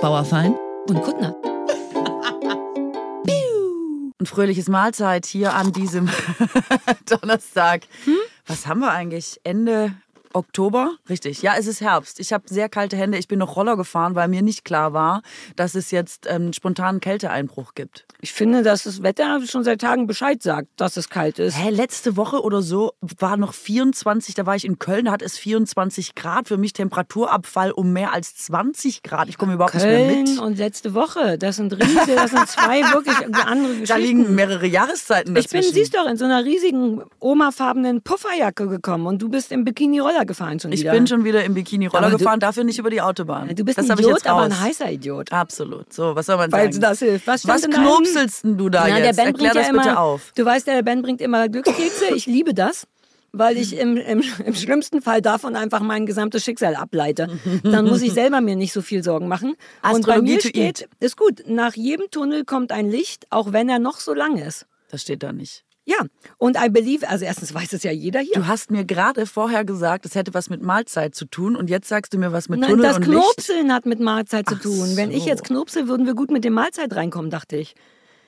Bauerfein und Kuttner. Ein fröhliches Mahlzeit hier an diesem Donnerstag. Hm? Was haben wir eigentlich? Ende Oktober? Richtig. Ja, es ist Herbst. Ich habe sehr kalte Hände. Ich bin noch Roller gefahren, weil mir nicht klar war, dass es jetzt einen ähm, spontanen Kälteeinbruch gibt. Ich finde, dass das Wetter schon seit Tagen Bescheid sagt, dass es kalt ist. Hä, letzte Woche oder so war noch 24, da war ich in Köln, da hat es 24 Grad. Für mich Temperaturabfall um mehr als 20 Grad. Ich komme überhaupt Köln nicht mehr mit. und letzte Woche, das sind riesige, das sind zwei wirklich andere Geschichten. Da liegen mehrere Jahreszeiten dazwischen. Ich bin, siehst du, in so einer riesigen Oma-farbenen Pufferjacke gekommen und du bist im Bikini-Roller gefahren schon wieder. Ich bin schon wieder im Bikini-Roller gefahren, dafür nicht über die Autobahn. Du bist das ein Idiot, aber ein heißer Idiot. Absolut. So, was soll man Weil sagen? das hilft. Was, was knopselst du da Na, jetzt? Der ben Erklär das ja bitte immer, auf. Du weißt, der Ben bringt immer Glückskekse. Ich liebe das weil ich im, im, im schlimmsten Fall davon einfach mein gesamtes Schicksal ableite. Dann muss ich selber mir nicht so viel Sorgen machen. Und bei mir steht, ist gut, nach jedem Tunnel kommt ein Licht, auch wenn er noch so lang ist. Das steht da nicht. Ja, und I believe, also erstens weiß es ja jeder hier. Du hast mir gerade vorher gesagt, es hätte was mit Mahlzeit zu tun und jetzt sagst du mir was mit Nein, Tunnel das und Knopseln Licht. hat mit Mahlzeit zu Ach tun. Wenn ich so. jetzt knopsel, würden wir gut mit dem Mahlzeit reinkommen, dachte ich.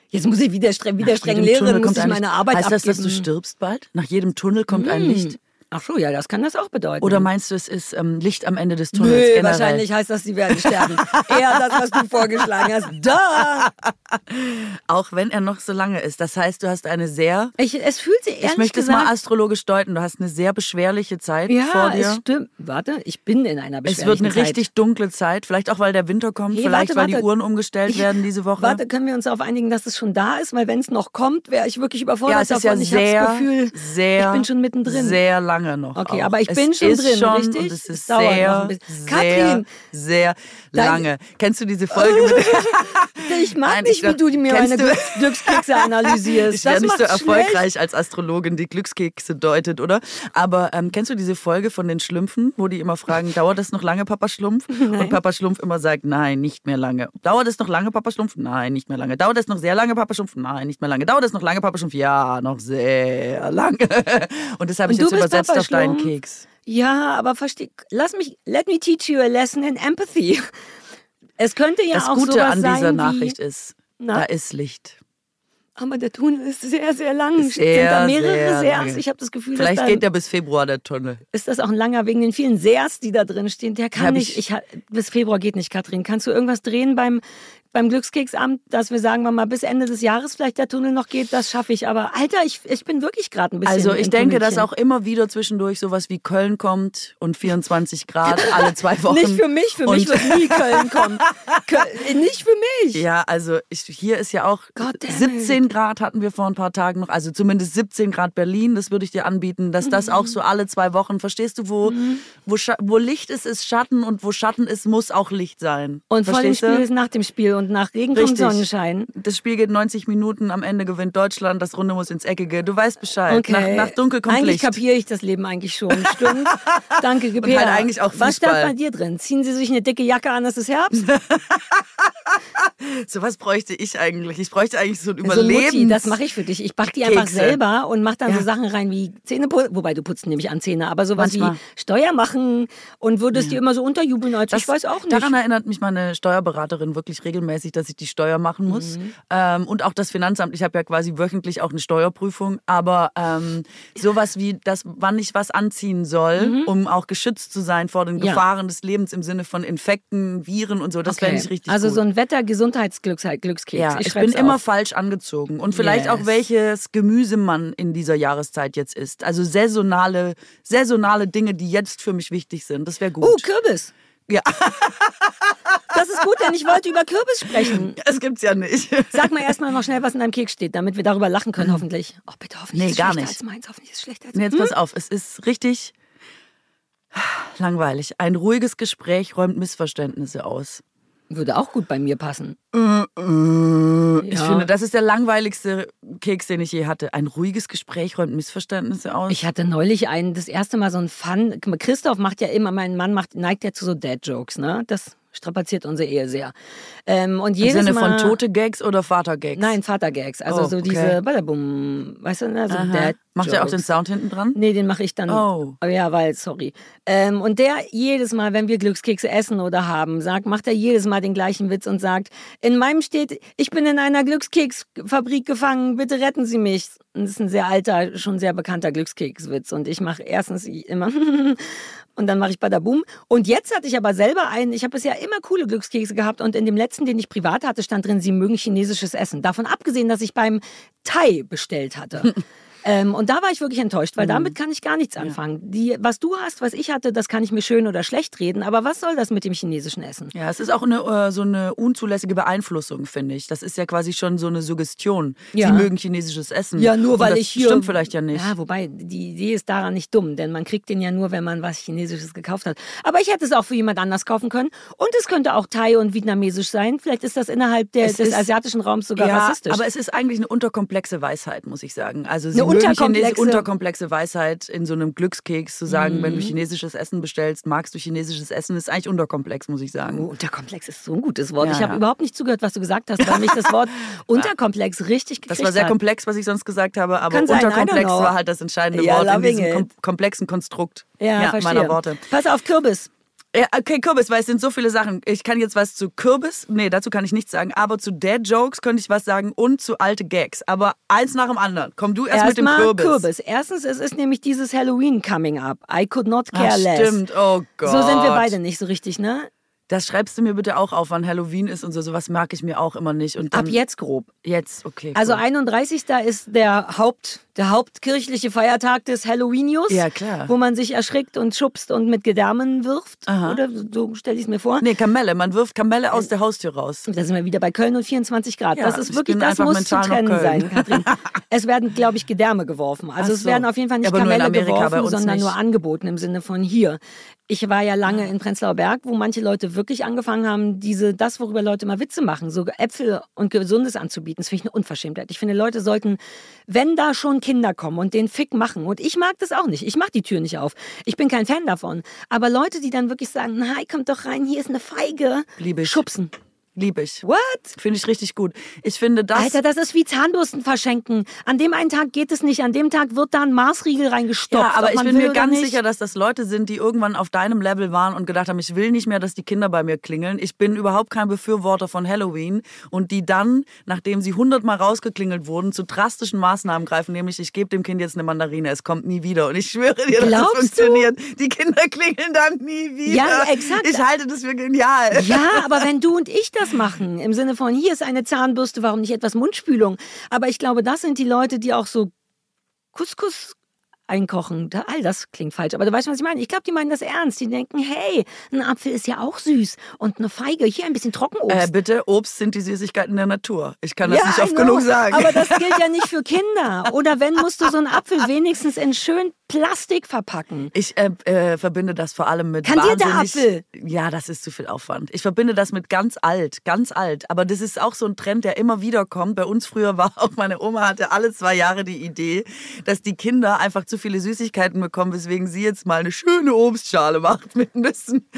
Jetzt muss ich wieder streng, wieder Nach streng Lehrerin, Tunnel muss ich ein meine. Arbeit Heißt das, abgeben. dass du stirbst bald? Nach jedem Tunnel kommt ein Hm. Licht? Ach so, ja, das kann das auch bedeuten. Oder meinst du, es ist ähm, Licht am Ende des Tunnels? Nö, generell? wahrscheinlich heißt das, sie werden sterben. Eher das, was du vorgeschlagen hast. Da! Auch wenn er noch so lange ist. Das heißt, du hast eine sehr, Ich, es fühlt sich ehrlich ich möchte gesagt, es mal astrologisch deuten, du hast eine sehr beschwerliche Zeit ja, vor dir. es stimmt. Warte, ich bin in einer Es beschwerlichen wird eine Zeit. richtig dunkle Zeit, vielleicht auch, weil der Winter kommt, Hey, vielleicht, warte, weil die warte. Uhren umgestellt Ich- werden diese Woche. Warte, können wir uns darauf einigen, dass es schon da ist? Weil wenn es noch kommt, wäre ich wirklich überfordert ja, es ist davon. ja ich habe sehr, das Gefühl, sehr, ich bin schon mittendrin. Sehr lange noch. Okay, auch. aber ich es bin schon ist drin, schon, richtig? Und es Es ist dauert noch sehr, sehr, Katrin, sehr lange. Kennst du diese Folge mit ich mag Nein, nicht, ich- wie du mir meine du- Glücks Glückskekse analysierst. Ich wäre nicht so erfolgreich als Astrologin, die Glückskekse deutet, oder? Aber ähm, kennst du diese Folge von den Schlümpfen, wo die immer fragen, dauert das noch lange, Papa Schlumpf? Und Papa Schlumpf immer sagt, nein, nicht mehr lange. Dauert es noch lange, Papa Schlumpf? Nein, nicht mehr lange. Dauert es noch sehr lange, Papa Schlumpf? Nein, nicht mehr lange. Dauert es noch lange, Papa Schlumpf? Ja, noch sehr lange. Und das habe ich jetzt übersetzt Papa auf deinen? Keks. Ja, aber versteh, lass mich, let me teach you a lesson in empathy. Es könnte ja Das auch Gute sowas an dieser sein Nachricht wie, ist, Na? da ist Licht. aber der Tunnel ist sehr, sehr lang. Ist Sind sehr, da mehrere sehr Seers? Ich habe das Gefühl, Vielleicht dass da, geht der bis Februar, der Tunnel. ist das auch ein langer wegen den vielen Seers, die da drin stehen. Der kann nicht, ich- ich, bis Februar geht nicht, Katrin. Kannst du irgendwas drehen beim, beim Glückskeksamt, dass wir sagen wir mal bis Ende des Jahres vielleicht der Tunnel noch geht? Das schaffe ich. Aber Alter, ich, ich bin wirklich gerade ein bisschen Also ich denke, dass Tunnelchen. auch immer wieder zwischendurch sowas wie Köln kommt und 24 Grad alle zwei Wochen. Nicht für mich, für mich wird nie Köln kommen. Köln, nicht für mich. Ja, also ich, hier ist ja auch God damn 17 Grad hatten wir vor ein paar Tagen noch, also zumindest 17 Grad Berlin, das würde ich dir anbieten, dass das Mhm. auch so alle zwei Wochen, verstehst du, wo, wo, Scha- wo Licht ist, ist Schatten und wo Schatten ist, muss auch Licht sein. Und vor dem Spiel ist nach dem Spiel und nach Regen kommt Richtig. Sonnenschein. Das Spiel geht 90 Minuten, am Ende gewinnt Deutschland, das Runde muss ins Eckige. Du weißt Bescheid. Okay. Nach, nach Dunkel kommt Eigentlich Licht. kapiere ich das Leben eigentlich schon. Stimmt. Danke, Gebär. halt eigentlich auch Was stand Fußball. bei dir drin? Ziehen Sie sich eine dicke Jacke an, es ist Herbst? So was bräuchte ich eigentlich. Ich bräuchte eigentlich so ein So Mutti, Überleben. das mache ich für dich. Ich back die einfach Kekse. selber und mach dann so Ja. Sachen rein wie Zähne. Wobei du putzt nämlich an Zähne, aber sowas Manchmal. wie Steuer machen und würdest dir immer so unterjubeln als ich weiß auch nicht. Daran erinnert mich meine Steuerberaterin wirklich regelmäßig, dass ich die Steuer machen muss. Mhm. Ähm, und auch das Finanzamt. Ich habe ja quasi wöchentlich auch eine Steuerprüfung. Aber ähm, sowas wie das, wann ich was anziehen soll, um auch geschützt zu sein vor den Mhm. Ja. Gefahren des Lebens im Sinne von Infekten, Viren und so, das Okay. fände ich richtig Also gut. so ein Wetter-Gesundheitsglückskeks. ja, ich, schreib's bin immer auf. falsch angezogen. Und vielleicht auch Yes. welches Gemüse man in dieser Jahreszeit jetzt isst. Also saisonale, saisonale Dinge, die jetzt für mich wichtig sind. Das wäre gut. Oh, Kürbis. ja, Das ist gut, denn ich wollte über Kürbis sprechen. das gibt's ja nicht. Sag mal erstmal noch schnell, was in deinem Keks steht, damit wir darüber lachen können, hoffentlich. Oh, bitte, hoffentlich Nee, ist gar schlechter nicht. als meins. Hoffentlich ist es schlechter als Nee, jetzt pass auf, es ist richtig langweilig. Ein ruhiges Gespräch räumt Missverständnisse aus. Würde auch gut bei mir passen. Ich Ja. finde, das ist der langweiligste Keks, den ich je hatte. Ein ruhiges Gespräch räumt Missverständnisse aus. Ich hatte neulich einen, das erste Mal so ein Fun. Christoph macht ja immer, mein Mann macht, neigt ja zu so Dad-Jokes, ne? Das strapaziert unsere Ehe sehr. Ähm, und jedes Im Sinne Mal, von tote Gags oder Vater-Gags? Nein, Vater-Gags. Also Oh, so okay. diese Badabum, weißt du, ne? so Aha. Dad Macht er auch den Jokes. Sound hinten dran? Nee, den mache ich dann. Oh. Ja, weil, sorry. Ähm, und der jedes Mal, wenn wir Glückskekse essen oder haben, sagt, macht er jedes Mal den gleichen Witz und sagt, in meinem steht, ich bin in einer Glückskeksfabrik gefangen, bitte retten Sie mich. Und das ist ein sehr alter, schon sehr bekannter Glückskekswitz. Und ich mache erstens immer und dann mache ich Badabum. Und jetzt hatte ich aber selber einen, ich habe bisher immer coole Glückskekse gehabt und in dem letzten, den ich privat hatte, stand drin, Sie mögen chinesisches Essen. Davon abgesehen, dass ich beim Thai bestellt hatte. Ähm, und da war ich wirklich enttäuscht, weil damit kann ich gar nichts anfangen. Die, was du hast, was ich hatte, das kann ich mir schön oder schlecht reden. Aber was soll das mit dem chinesischen Essen? Ja, es ist auch eine, äh, so eine unzulässige Beeinflussung, finde ich. Das ist ja quasi schon so eine Suggestion. Ja. Sie mögen chinesisches Essen. Ja, nur Und weil ich hier. Stimmt vielleicht ja nicht. Ja, wobei, die Idee ist daran nicht dumm, denn man kriegt den ja nur, wenn man was Chinesisches gekauft hat. Aber ich hätte es auch für jemand anders kaufen können. Und es könnte auch Thai und Vietnamesisch sein. Vielleicht ist das innerhalb der, Es des ist- asiatischen Raums sogar ja, rassistisch. aber es ist eigentlich eine unterkomplexe Weisheit, muss ich sagen. Also sie unterkomplexe- unterkomplexe Weisheit in so einem Glückskeks zu sagen, Mhm. wenn du chinesisches Essen bestellst, magst du chinesisches Essen, ist eigentlich unterkomplex, muss ich sagen. Oh, Unterkomplex ist so ein gutes Wort. Ja, ich habe ja. überhaupt nicht zugehört, was du gesagt hast, weil mich das Wort Unterkomplex richtig gekriegt Das war sehr komplex, was ich sonst gesagt habe, aber Kann unterkomplex war halt das entscheidende Ja, Wort in diesem it. kom komplexen Konstrukt Ja, meiner Worte. Pass auf, Kürbis. Ja, okay, Kürbis, weil es sind so viele Sachen. Ich kann jetzt was zu Kürbis, nee, dazu kann ich nichts sagen, aber zu Dad-Jokes könnte ich was sagen und zu alte Gags. Aber eins nach dem anderen. Komm du erst mit dem Erstmal Kürbis. Erstens, es ist nämlich dieses Halloween coming up. I could not care Ah, less. stimmt, oh Gott. So sind wir beide nicht so richtig, ne? Das schreibst du mir bitte auch auf, wann Halloween ist und so. Sowas mag ich mir auch immer nicht. Und Ab jetzt grob. Jetzt, okay. Also cool. 31. ist der Haupt, der hauptkirchliche Feiertag des Halloweenius. Ja, klar. Wo man sich erschrickt und schubst und mit Gedärmen wirft. Aha. Oder so stelle ich es mir vor. Nee, Kamelle. Man wirft Kamelle aus der Haustür raus. Da sind wir wieder bei Köln und 24 Grad. Ja, das ist ich wirklich, das muss zu trennen sein, Katrin. es werden, glaube ich, Gedärme geworfen. Also Ach es so. werden auf jeden Fall nicht in Kamelle geworfen, sondern nicht. nur angeboten im Sinne von hier. Ich war ja lange in Prenzlauer Berg, wo manche Leute wirklich angefangen haben, diese, das, worüber Leute mal Witze machen, so Äpfel und Gesundes anzubieten. Das finde ich eine Unverschämtheit. Ich finde, Leute sollten, wenn da schon Kinder kommen und den Fick machen, und ich mag das auch nicht, ich mache die Tür nicht auf. Ich bin kein Fan davon. Aber Leute, die dann wirklich sagen, nein, kommt doch rein, hier ist eine Feige, Liebe ich. schubsen. Liebe ich. What? Finde ich richtig gut. Ich finde das. Alter, das ist wie Zahnbürsten verschenken. An dem einen Tag geht es nicht, an dem Tag wird da ein Maßriegel reingestopft. Ja, aber ich bin mir ganz nicht. sicher, dass das Leute sind, die irgendwann auf deinem Level waren und gedacht haben, ich will nicht mehr, dass die Kinder bei mir klingeln. Ich bin überhaupt kein Befürworter von Halloween. Und die dann, nachdem sie hundertmal rausgeklingelt wurden, zu drastischen Maßnahmen greifen, nämlich ich gebe dem Kind jetzt eine Mandarine, es kommt nie wieder. Und ich schwöre dir, Glaubst das funktioniert. Die Kinder klingeln dann nie wieder. Ja, exakt. Ich halte das für genial. Ja, aber wenn du und ich das machen, im Sinne von, hier ist eine Zahnbürste, warum nicht etwas Mundspülung? Aber ich glaube, das sind die Leute, die auch so Couscous einkochen. Da, all das klingt falsch, aber du weißt, was ich meine. Ich glaube, die meinen das ernst. Die denken, hey, ein Apfel ist ja auch süß und eine Feige, hier ein bisschen Trockenobst. Äh, bitte, Obst sind die Süßigkeiten der Natur. Ich kann das Ja, nicht oft genug sagen. Aber das gilt ja nicht für Kinder. Oder wenn, musst du so einen Apfel wenigstens in schön Plastik verpacken. Ich äh, äh, verbinde das vor allem mit Kandierter wahnsinnig... Apfel. Ja, das ist zu viel Aufwand. Ich verbinde das mit ganz alt, ganz alt. Aber das ist auch so ein Trend, der immer wieder kommt. Bei uns früher war auch meine Oma hatte alle zwei Jahre die Idee, dass die Kinder einfach zu viele Süßigkeiten bekommen, weswegen sie jetzt mal eine schöne Obstschale macht mit Nüssen,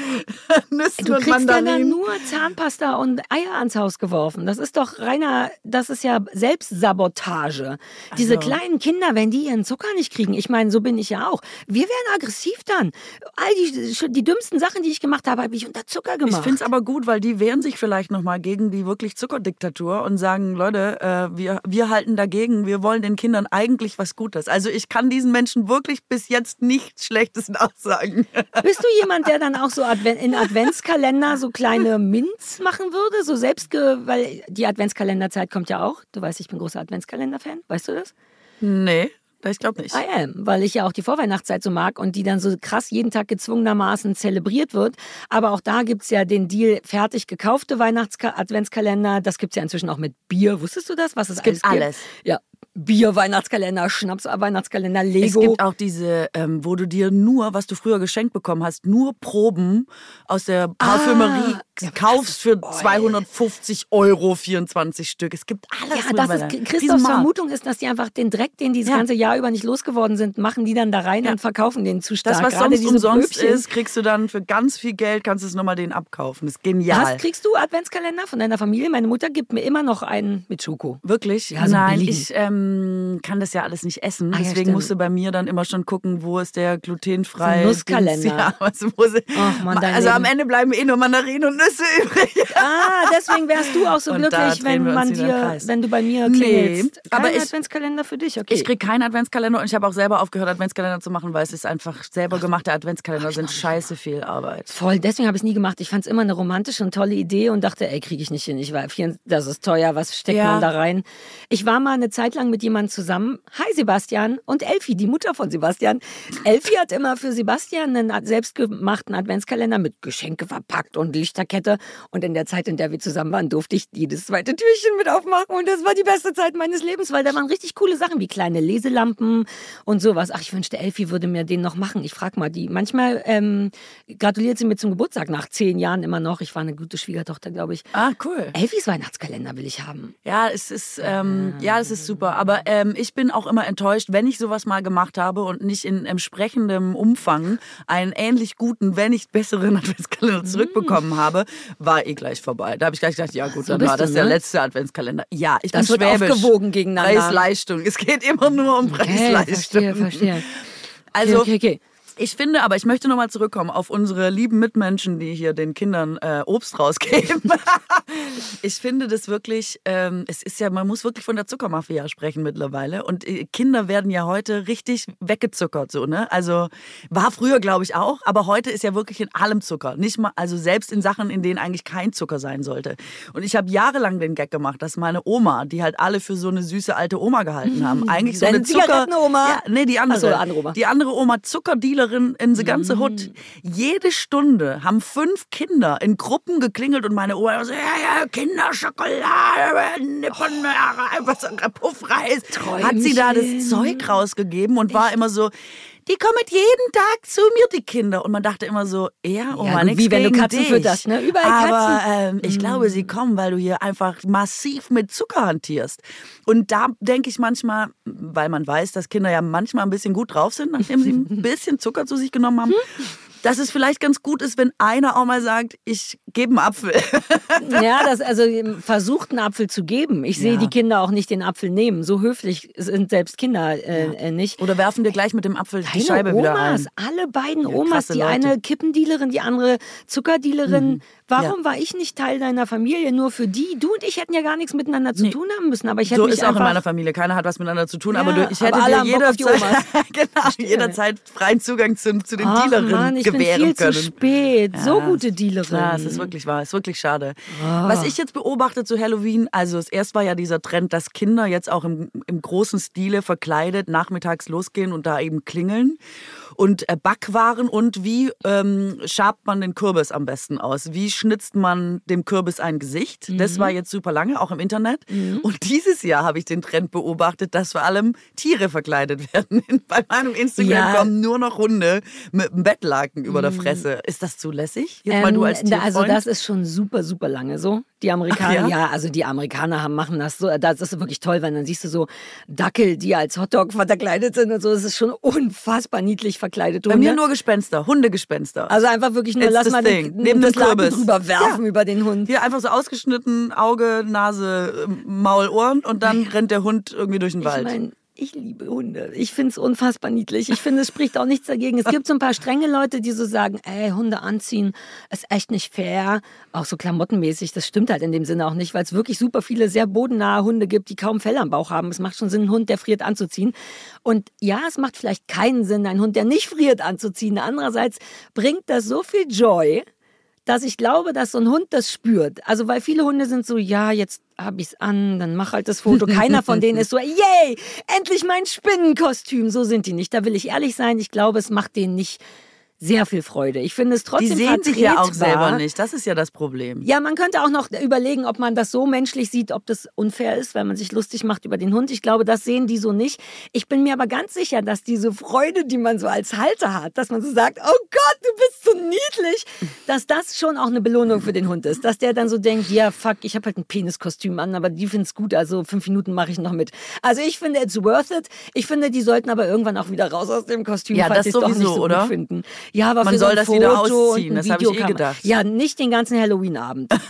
Nüssen Du und kriegst ja dann Mandarinen. nur Zahnpasta und Eier ans Haus geworfen. Das ist doch reiner, das ist ja Selbstsabotage. Diese Also- kleinen Kinder, wenn die ihren Zucker nicht kriegen, ich meine, so bin ich ja auch. Wir werden aggressiv dann. All die, die dümmsten Sachen, die ich gemacht habe, habe ich unter Zucker Ich gemacht. finde es aber gut, weil die wehren sich vielleicht nochmal gegen die wirklich Zuckerdiktatur und sagen, Leute, äh, wir, wir halten dagegen, wir wollen den Kindern eigentlich was Gutes. Also ich kann diesen Menschen wirklich bis jetzt nichts Schlechtes nachsagen. Bist du jemand, der dann auch so Adven in Adventskalender so kleine Mints machen würde? So selbst, weil die Adventskalenderzeit kommt ja auch. Du weißt, ich bin großer Adventskalender-Fan. Weißt du das? Nee, ich glaube nicht. I am, weil ich ja auch die Vorweihnachtszeit so mag und die dann so krass jeden Tag gezwungenermaßen zelebriert wird. Aber auch da gibt's ja den Deal fertig gekaufte Weihnachts-Adventskalender. Das gibt's ja inzwischen auch mit Bier. Wusstest du das? Was es, gibt alles gibt? alles. Ja. Bier-Weihnachtskalender, Schnaps-Weihnachtskalender, Lego. Es gibt auch diese, ähm, wo du dir nur, was du früher geschenkt bekommen hast, nur Proben aus der Parfümerie ah, kaufst für 250 Euro 24 Stück. Es gibt alles. Ja, das ist, Christophs Vermutung ist, dass die einfach den Dreck, den die das ja. ganze Jahr über nicht losgeworden sind, machen die dann da rein ja. und verkaufen den zu stark. Das, was Gerade sonst umsonst Pröbchen. ist, kriegst du dann für ganz viel Geld, kannst du es nochmal den abkaufen. Das ist genial. Hast, kriegst du Adventskalender von deiner Familie? Meine Mutter gibt mir immer noch einen mit Schoko. Wirklich? Ja, so Nein, ich ähm, kann das ja alles nicht essen. Ah, Deswegen ja, musst du bei mir dann immer schon gucken, wo ist der glutenfrei. So Nusskalender. Ja, also, Mann, also am Ende bleiben eh nur Mandarinen und Nüsse übrig. Ah, deswegen wärst du auch so glücklich, wenn man dir, wenn du bei mir klingelst. Nee, aber ich, Adventskalender für dich, okay. Ich kriege keinen Adventskalender und ich habe auch selber aufgehört, Adventskalender zu machen, weil es ist einfach selber gemachte Adventskalender sind scheiße viel Arbeit. Voll, deswegen habe ich es nie gemacht. Ich fand es immer eine romantische und tolle Idee und dachte, ey, kriege ich nicht hin. Ich war, das ist teuer, was steckt ja. man da rein? Ich war mal eine Zeit lang mit jemandem zusammen. Hi Sebastian und Elfi, die Mutter von Sebastian. Elfi hat immer für Sebastian einen selbstgemachten Adventskalender mit Geschenke verpackt und Lichterkette. Und in der Zeit, in der wir zusammen waren, durfte ich jedes zweite Türchen mit aufmachen. Und das war die beste Zeit meines Lebens, weil da waren richtig coole Sachen wie kleine Leselampen und sowas. Ach, ich wünschte, Elfi würde mir den noch machen. Ich frage mal die. Manchmal ähm, gratuliert sie mir zum Geburtstag nach zehn Jahren immer noch. Ich war eine gute Schwiegertochter, glaube ich. Ah, cool. Elfis Weihnachtskalender will ich haben. Ja, es ist, ähm, ja, es ist super. Aber ähm, ich bin auch immer enttäuscht, wenn ich sowas mal gemacht habe und nicht in entsprechendem Umfang einen ähnlich guten, wenn nicht besseren Adventskalender mm. zurückbekommen habe, war eh gleich vorbei. Da habe ich gleich gedacht, ja gut, so dann war das du, der ne? letzte Adventskalender. Ja, ich das bin wird schwäbisch. aufgewogen gegeneinander. Preis-Leistung. Es geht immer nur um Preis-Leistung. Verstehe, verstehe. Also, okay, okay, okay. Ich finde, aber ich möchte nochmal zurückkommen auf unsere lieben Mitmenschen, die hier den Kindern äh, Obst rausgeben. ich finde das wirklich, ähm, es ist ja, man muss wirklich von der Zuckermafia sprechen mittlerweile. Und äh, Kinder werden ja heute richtig weggezuckert, so, ne? Also war früher, glaube ich, auch, aber heute ist ja wirklich in allem Zucker. Nicht mal, also selbst in Sachen, in denen eigentlich kein Zucker sein sollte. Und ich habe jahrelang den Gag gemacht, dass meine Oma, die halt alle für so eine süße alte Oma gehalten haben, eigentlich so eine Zucker. Oma? Ja, nee, die andere. Also, andere Oma. Die andere Oma, Zuckerdealer Schülerin in the ganze Hut. Jede Stunde haben fünf Kinder in Gruppen geklingelt und meine Oma so, ja, ja, Kinderschokolade, Nippen, was, Puffreis. Hat sie da das Zeug rausgegeben und war immer so, die kommen jeden Tag zu mir, die Kinder. Und man dachte immer so, ja, oh ja, Mann, Wie wenn du Katzen dich. fütterst, ne? Überall Aber ähm, ich mm. glaube, sie kommen, weil du hier einfach massiv mit Zucker hantierst. Und da denke ich manchmal, weil man weiß, dass Kinder ja manchmal ein bisschen gut drauf sind, nachdem sie ein bisschen Zucker zu sich genommen haben. Hm? dass es vielleicht ganz gut ist, wenn einer auch mal sagt, ich gebe einen Apfel. ja, das also versucht einen Apfel zu geben. Ich sehe ja. die Kinder auch nicht den Apfel nehmen. So höflich sind selbst Kinder äh, ja. Äh, nicht. Oder werfen dir gleich mit dem Apfel Deine die Scheibe Omas, wieder ein. Alle beiden ja, Omas, die Leute. eine Kippendealerin, die andere Zuckerdealerin. Mhm. Warum war ich nicht Teil deiner Familie? Nur für die? Du und ich hätten ja gar nichts miteinander zu nee. tun haben müssen. Aber ich hätte so mich ist auch in meiner Familie. Keiner hat was miteinander zu tun. aber du, ich hätte dir jederzeit, genau, jederzeit freien Zugang zu, zu den Ach, Dealerinnen Mann, ich gewähren bin viel können. Zu spät. So gute Dealerin. Ja, es ist wirklich wahr. Es ist wirklich schade. Oh. Was ich jetzt beobachte zu Halloween, also erst war ja dieser Trend, dass Kinder jetzt auch im, im großen Stile verkleidet nachmittags losgehen und da eben klingeln und äh, Backwaren und wie ähm, schabt man den Kürbis am besten aus? Wie schnitzt man dem Kürbis ein Gesicht? Mhm. Das war jetzt super lange, auch im Internet. Mhm. Und dieses Jahr habe ich den Trend beobachtet, dass vor allem Tiere verkleidet werden. Bei meinem Instagram ja. kommen nur noch Hunde mit einem Bettlaken mhm. über der mhm. Fresse. Ist das zulässig? Jetzt ähm, mal du als Tierfreund? Also das ist schon super, super lange so. Die Amerikaner, ja? ja? also die Amerikaner haben, machen das so. Das ist wirklich toll, weil dann siehst du so Dackel, die als Hotdog verkleidet sind und so. Das ist schon unfassbar niedlich verkleidet. Bei mir nur Gespenster, Hundegespenster. Also einfach wirklich nur, It's lass mal den, Neben das Laken drüber werfen ja. über den Hund. Hier einfach so ausgeschnitten, Auge, Nase, Maul, Ohren und dann rennt der Hund irgendwie durch den ich Wald. Mein, ich liebe Hunde. Ich finde es unfassbar niedlich. Ich finde, es spricht auch nichts dagegen. Es gibt so ein paar strenge Leute, die so sagen, ey, Hunde anziehen ist echt nicht fair. Auch so klamottenmäßig. Das stimmt halt in dem Sinne auch nicht, weil es wirklich super viele sehr bodennahe Hunde gibt, die kaum Fell am Bauch haben. Es macht schon Sinn, einen Hund, der friert, anzuziehen. Und ja, es macht vielleicht keinen Sinn, einen Hund, der nicht friert, anzuziehen. Andererseits bringt das so viel Joy, dass ich glaube, dass so ein Hund das spürt. Also weil viele Hunde sind so, ja, jetzt hab ich's an, dann mach halt das Foto. Keiner von denen ist so, yay, endlich mein Spinnenkostüm. So sind die nicht. Da will ich ehrlich sein. Ich glaube, es macht denen nicht sehr viel Freude. Ich finde es trotzdem Die sehen sich ja auch selber nicht. Das ist ja das Problem. Ja, man könnte auch noch überlegen, ob man das so menschlich sieht, ob das unfair ist, wenn man sich lustig macht über den Hund. Ich glaube, das sehen die so nicht. Ich bin mir aber ganz sicher, dass diese Freude, die man so als Halter hat, dass man so sagt, oh Gott, du bist so niedlich, dass das schon auch eine Belohnung für den Hund ist. Dass der dann so denkt, ja, fuck, ich habe halt ein Peniskostüm an, aber die finden es gut, also fünf Minuten mache ich noch mit. Also ich finde, it's worth it. Ich finde, die sollten aber irgendwann auch wieder raus aus dem Kostüm, ja, falls sie es doch nicht so oder? gut finden. Ja, aber man für soll so das Foto wieder ausziehen, das habe ich eh gedacht. Ja, nicht den ganzen Halloween-Abend.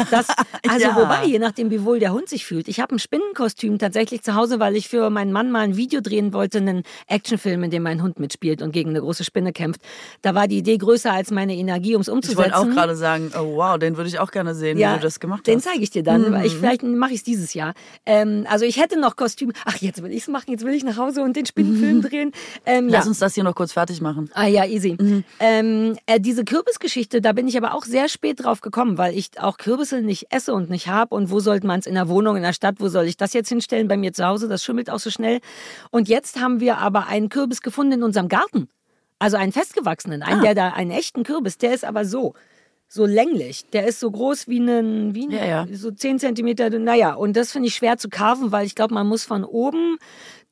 Also Ja. wobei, je nachdem, wie wohl der Hund sich fühlt. Ich habe ein Spinnenkostüm tatsächlich zu Hause, weil ich für meinen Mann mal ein Video drehen wollte, einen Actionfilm, in dem mein Hund mitspielt und gegen eine große Spinne kämpft. Da war die Idee größer als meine Energie, um es Ich umzusetzen. wollte auch gerade sagen, oh wow, den würde ich auch gerne sehen, wie du das gemacht den hast. Mhm. zeige ich dir dann. weil Ich, vielleicht mache ich es dieses Jahr. Ähm, also ich hätte noch Kostüm. Ach, jetzt will ich es machen. Jetzt will ich nach Hause und den Spinnenfilm drehen. Ähm, ja. Lass uns das hier noch kurz fertig machen. Ah ja, easy. Ähm, äh, diese Kürbisgeschichte, da bin ich aber auch sehr spät drauf gekommen, weil ich auch Kürbisse nicht esse und nicht habe. Und wo sollte man es in der Wohnung, in der Stadt, wo soll ich das jetzt hinstellen? Bei mir zu Hause, das schimmelt auch so schnell. Und jetzt haben wir aber einen Kürbis gefunden in unserem Garten. Also einen festgewachsenen, einen, der da, einen echten Kürbis, der ist aber so. So länglich. Der ist so groß wie ein, wie ein Ja, ja. so 10 Zentimeter. Naja, und das finde ich schwer zu carven, weil ich glaube, man muss von oben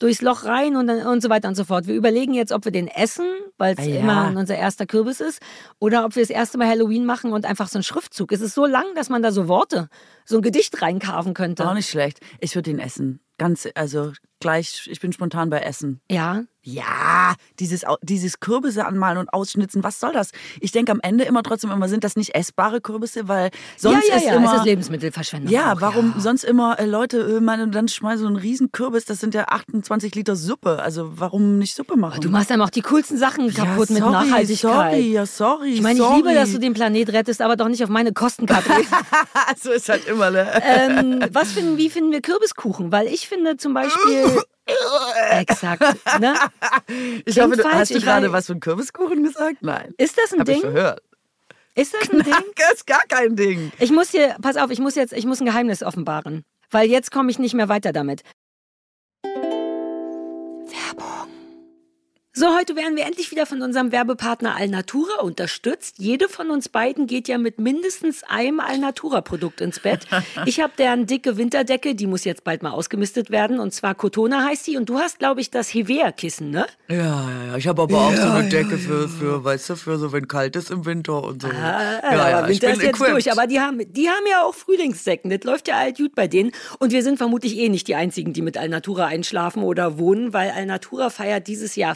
durchs Loch rein und, dann, und so weiter und so fort. Wir überlegen jetzt, ob wir den essen, weil es Ah, ja. immer unser erster Kürbis ist, oder ob wir das erste Mal Halloween machen und einfach so einen Schriftzug. Es ist so lang, dass man da so Worte, so ein Gedicht reincarven könnte. Auch nicht schlecht. Ich würde ihn essen. Ganz, also gleich, ich bin spontan bei Essen. Ja. Ja, dieses, dieses Kürbisse anmalen und ausschnitzen, was soll das? Ich denke am Ende immer trotzdem immer, sind das nicht essbare Kürbisse, weil sonst ja, ja, ist ja, immer... es ist Lebensmittelverschwendung. ja, auch, warum Ja. sonst immer äh, Leute, äh, meine, dann schmeißen so einen riesen Kürbis, das sind ja 28 Liter Suppe. Also warum nicht Suppe machen? Du machst einem auch die coolsten Sachen kaputt ja, mit sorry, Nachhaltigkeit. Sorry, ja, sorry. Ich meine, ich liebe, dass du den Planet rettest, aber doch nicht auf meine Kosten, Katrin. so ist halt immer, ne? ähm, was finden, wie finden wir Kürbiskuchen? Weil ich finde zum Beispiel. Exakt. Ne? Ich hoffe, du, falsch, hast du ich gerade was von Kürbiskuchen gesagt? Nein. Ist das ein Hab ich Ding? verhört. Ist das ein Ding? Das ist gar kein Ding. Ich muss hier, pass auf, ich muss jetzt, ich muss ein Geheimnis offenbaren. Weil jetzt komme ich nicht mehr weiter damit. So, heute werden wir endlich wieder von unserem Werbepartner Alnatura unterstützt. Jede von uns beiden geht ja mit mindestens einem Alnatura-Produkt ins Bett. Ich habe deren dicke Winterdecke, die muss jetzt bald mal ausgemistet werden. Und zwar Cotona heißt die. Und du hast, glaube ich, das Hevea-Kissen, ne? Ja, ja, ja. Ich habe aber auch so eine Decke für, für, weißt du, für so, wenn kalt ist im Winter und so. Ah, ja, ja, Winter bin ist jetzt equipped. durch. Aber die haben, die haben ja auch Frühlingssäcken. Das läuft ja alt gut bei denen. Und wir sind vermutlich eh nicht die Einzigen, die mit Alnatura einschlafen oder wohnen, weil Alnatura feiert dieses Jahr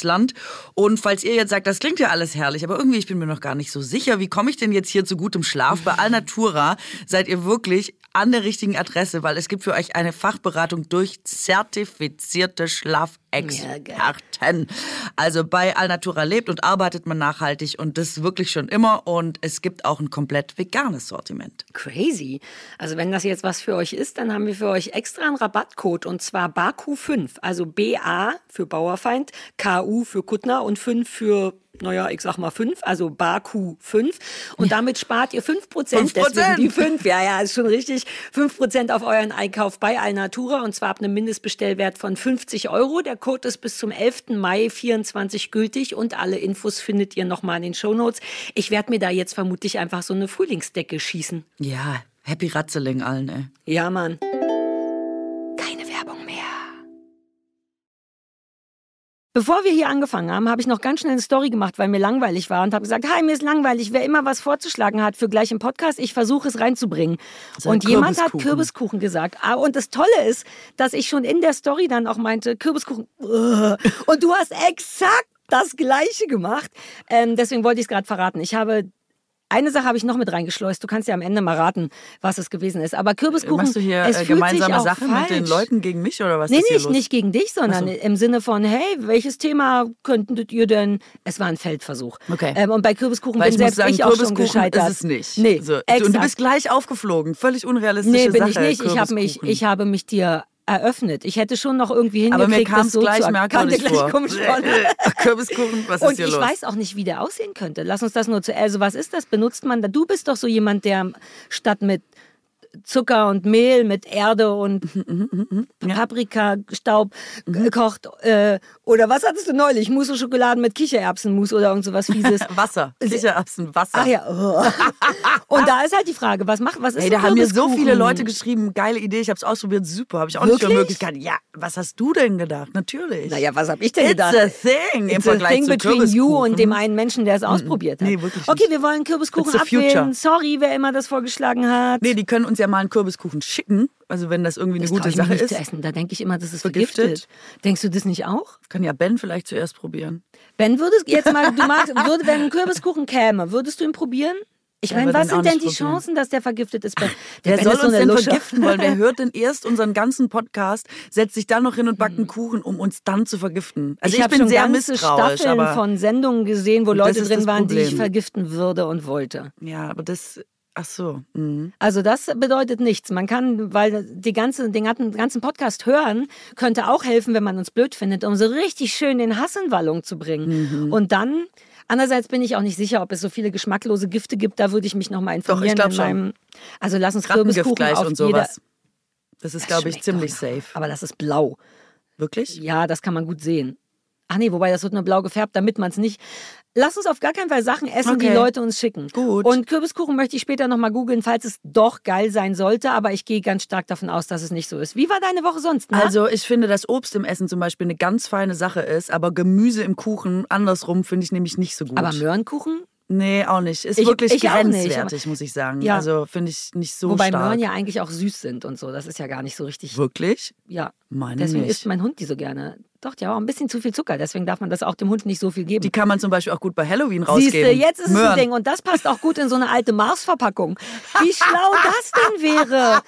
Und falls ihr jetzt sagt, das klingt ja alles herrlich, aber irgendwie, ich bin mir noch gar nicht so sicher, wie komme ich denn jetzt hier zu gutem Schlaf? Bei Alnatura seid ihr wirklich an der richtigen Adresse, weil es gibt für euch eine Fachberatung durch zertifizierte Schlafexperten. Also bei Alnatura lebt und arbeitet man nachhaltig und das wirklich schon immer und es gibt auch ein komplett veganes Sortiment. Crazy. Also wenn das jetzt was für euch ist, dann haben wir für euch extra einen Rabattcode und zwar BAKU5. Also BA für Bauerfeind, KU für Kuttner und 5 für, naja, ich sag mal 5, also BAKU5. Und damit spart ihr 5%. 5%. Deswegen die 5, ja, ja, ist schon richtig. 5% auf euren Einkauf bei Alnatura und zwar ab einem Mindestbestellwert von 50 Euro. Der Code ist bis zum 11. Mai 24 gültig und alle Infos findet ihr nochmal in den Shownotes. Ich werde mir da jetzt vermutlich einfach so eine Frühlingsdecke schießen. Ja, happy Ratzeling allen, ey. Ja, Mann. Bevor wir hier angefangen haben, habe ich noch ganz schnell eine Story gemacht, weil mir langweilig war und habe gesagt, hi, mir ist langweilig. Wer immer was vorzuschlagen hat für gleich im Podcast, ich versuche es reinzubringen. So und jemand hat Kürbiskuchen. Gesagt. Ah, Und das Tolle ist, dass ich schon in der Story dann auch meinte, Kürbiskuchen. Und du hast exakt das Gleiche gemacht. Ähm, deswegen wollte ich es gerade verraten. Ich habe eine Sache habe ich noch mit reingeschleust. Du kannst ja am Ende mal raten, was es gewesen ist. Aber Kürbiskuchen. Machst du hier äh, gemeinsame Sachen falsch. mit den Leuten gegen mich oder was Nee, ist hier nicht, nicht gegen dich, sondern so. im Sinne von, hey, welches Thema könntet ihr denn? Es war ein Feldversuch. Okay. Ähm, und bei Kürbiskuchen Weil bin ich selbst sagen, ich auch schon gescheitert. ist es nicht. Nee, so, und du bist gleich aufgeflogen. Völlig unrealistische Nee, bin Sache. ich nicht. Ich habe mich, ich habe mich dir eröffnet. Ich hätte schon noch irgendwie Aber hingekriegt, mir kam es so gleich merkwürdig vor. komisch vor. Kürbiskuchen, was ist Und hier ich los? weiß auch nicht, wie der aussehen könnte. Lass uns das nur zu. Also, was ist das? Benutzt man da? Du bist doch so jemand, der statt mit Zucker und Mehl mit Erde und Paprikastaub Mhm. äh, kocht. Äh, oder was hattest du neulich? Mousse Schokoladen mit Kichererbsenmus oder irgend sowas Fieses. Wasser. Kichererbsen, Wasser. Ach ja. oh. und da ist halt die Frage, was macht, was ist Hey, da haben mir so viele Leute geschrieben, geile Idee, ich habe es ausprobiert, super, habe ich auch nicht für Wirklich? möglich gehabt. Ja, was hast du denn gedacht? Natürlich. Naja, was habe ich denn It's gedacht? a thing im It's a Vergleich thing zu between you und dem einen Menschen, der es ausprobiert hat. Nee, wirklich Okay, nicht. wir wollen Kürbiskuchen It's abwählen. Sorry, wer immer das vorgeschlagen hat. Nee, die können uns ja mal einen Kürbiskuchen schicken, also wenn das irgendwie eine das gute ich mir Sache ist. essen. Da denke ich immer, das ist Vergiftet? vergiftet. Denkst du das nicht auch? Kann ja Ben vielleicht zuerst probieren. Ben, würdest jetzt mal, du magst, würde, wenn ein Kürbiskuchen käme, würdest du ihn probieren? Ich Der meine, was sind denn die. Chancen, dass der vergiftet ist? Der Wer Ben soll ist so uns eine denn Lusche. vergiften wollen? Wer hört denn erst unseren ganzen Podcast, setzt sich dann noch hin und backt einen Kuchen, um uns dann zu vergiften? Also ich, hab bin schon sehr ganze misstrauisch, Staffeln aber von Sendungen gesehen, wo Leute drin waren, die ich Problem. vergiften würde und wollte. ja, aber das ach so. Mhm. Also das bedeutet nichts. Man kann, weil die ganze, den ganzen Podcast hören, könnte auch helfen, wenn man uns blöd findet, um so richtig schön den Hass in Wallung zu bringen. Mhm. Und dann, andererseits bin ich auch nicht sicher, ob es so viele geschmacklose Gifte gibt. Da würde ich mich nochmal informieren. glaub in schon. meinem- Also lass uns Kürbiskuchen auf und sowas. Das ist, glaube ich, ziemlich doch safe. Aber das ist blau. Wirklich? Ja, das kann man gut sehen. Ach nee, wobei das wird nur blau gefärbt, damit man es nicht. Lass uns auf gar keinen Fall Sachen essen, die Okay. Leute uns schicken. Gut. Und Kürbiskuchen möchte ich später nochmal googeln, falls es doch geil sein sollte, aber ich gehe ganz stark davon aus, dass es nicht so ist. Wie war deine Woche sonst? Na? Also ich finde, dass Obst im Essen zum Beispiel eine ganz feine Sache ist, aber Gemüse im Kuchen andersrum finde ich nämlich nicht so gut. aber Möhrenkuchen? Nee, auch nicht. Ist Ich- wirklich ich auch nicht, grenzwertig, muss ich sagen. Ja. Also finde ich nicht so Wobei stark. Möhren ja eigentlich auch süß sind und so. Das ist ja gar nicht so richtig. Wirklich? Ja. Meine Deswegen nicht. isst mein Hund die so gerne. Doch, die haben auch ein bisschen zu viel Zucker. Deswegen darf man das auch dem Hund nicht so viel geben. Die kann man zum Beispiel auch gut bei Halloween rausgeben. Siehste, jetzt ist es Möhren. ein Ding und das passt auch gut in so eine alte Mars-Verpackung. Wie schlau das denn wäre,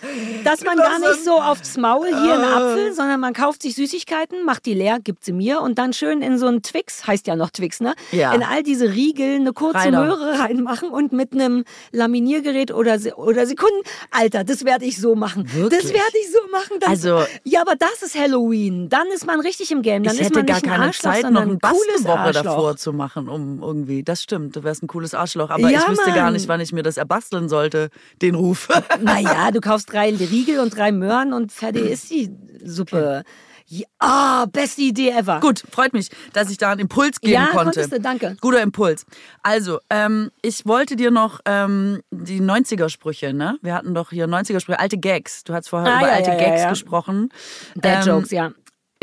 dass man gar nicht so aufs Maul hier einen Apfel, sondern man kauft sich Süßigkeiten, macht die leer, gibt sie mir und dann schön in so einen Twix, heißt ja noch Twix, ne? Ja. In all diese Riegel eine kurze Reiner. Möhre reinmachen und mit einem Laminiergerät oder, oder Sekunden, Alter, das werde ich so machen. Wirklich? Das werde ich so machen. Dann, Also- ja, aber das ist Halloween. Dann ist man richtig im Game. Dann ich hätte gar keine Arschloch, Zeit, noch ein Bastelwoche davor zu machen, um irgendwie. Das stimmt, du wärst ein cooles Arschloch. Aber Ja, ich wüsste gar Mann. nicht, wann ich mir das erbasteln sollte, den Ruf. Naja, du kaufst drei Riegel und drei Möhren und fertig ist die Suppe. Ja, ah, beste Idee ever. Gut, freut mich, dass ich da einen Impuls geben Ja, konnte. konntest du, danke. Guter Impuls. Also, ähm, ich wollte dir noch ähm, die 90er-Sprüche, ne? Wir hatten doch hier 90er-Sprüche, alte Gags. Du hast vorher Ah, über ja, alte ja, ja, Gags ja. gesprochen. Dad Ähm, Jokes, ja.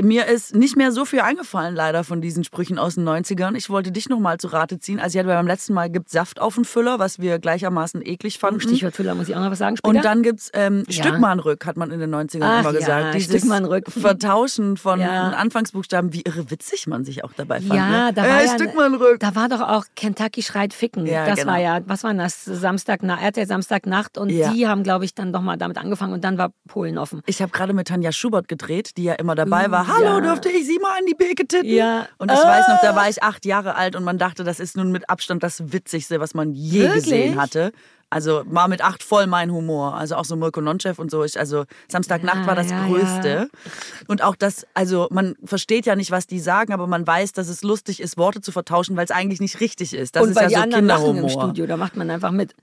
Mir ist nicht mehr so viel eingefallen, leider, von diesen Sprüchen aus den 90ern. Ich wollte dich noch mal zu Rate ziehen. Also, ich hatte beim letzten Mal gibt Saft auf den Füller, was wir gleichermaßen eklig fanden. Stichwort Füller muss ich auch noch was sagen später. Und dann gibt's ähm, Ja. Stückmannrück, hat man in den 90ern Ach immer ja, gesagt. Dieses Stückmannrück. Vertauschen von Ja. Anfangsbuchstaben, wie irre witzig man sich auch dabei fand. ja, ne? da war äh, ja, Stückmannrück. da war doch auch Kentucky schreit ficken. Ja, das genau. war ja, was war das? Samstag, RTL Samstagnacht und die haben, glaube ich, dann doch mal damit angefangen und dann war Polen offen. Ich habe gerade mit Tanja Schubert gedreht, die ja immer dabei Uh, war. Hallo, ja. dürfte ich Sie mal an die Beke tippen? Ja. Und ich Ah. weiß noch, da war ich acht Jahre alt und man dachte, das ist nun mit Abstand das Witzigste, was man je Wirklich? gesehen hatte. Also war mit acht voll mein Humor. Also auch so Mirko Nonchef und so. Ich, also Samstagnacht Ja, war das ja, Größte. Und auch das, also man versteht ja nicht, was die sagen, aber man weiß, dass es lustig ist, Worte zu vertauschen, weil es eigentlich nicht richtig ist. Das und ist weil ja die so anderen lachen im Kinderhumor. Studio, da macht man einfach mit.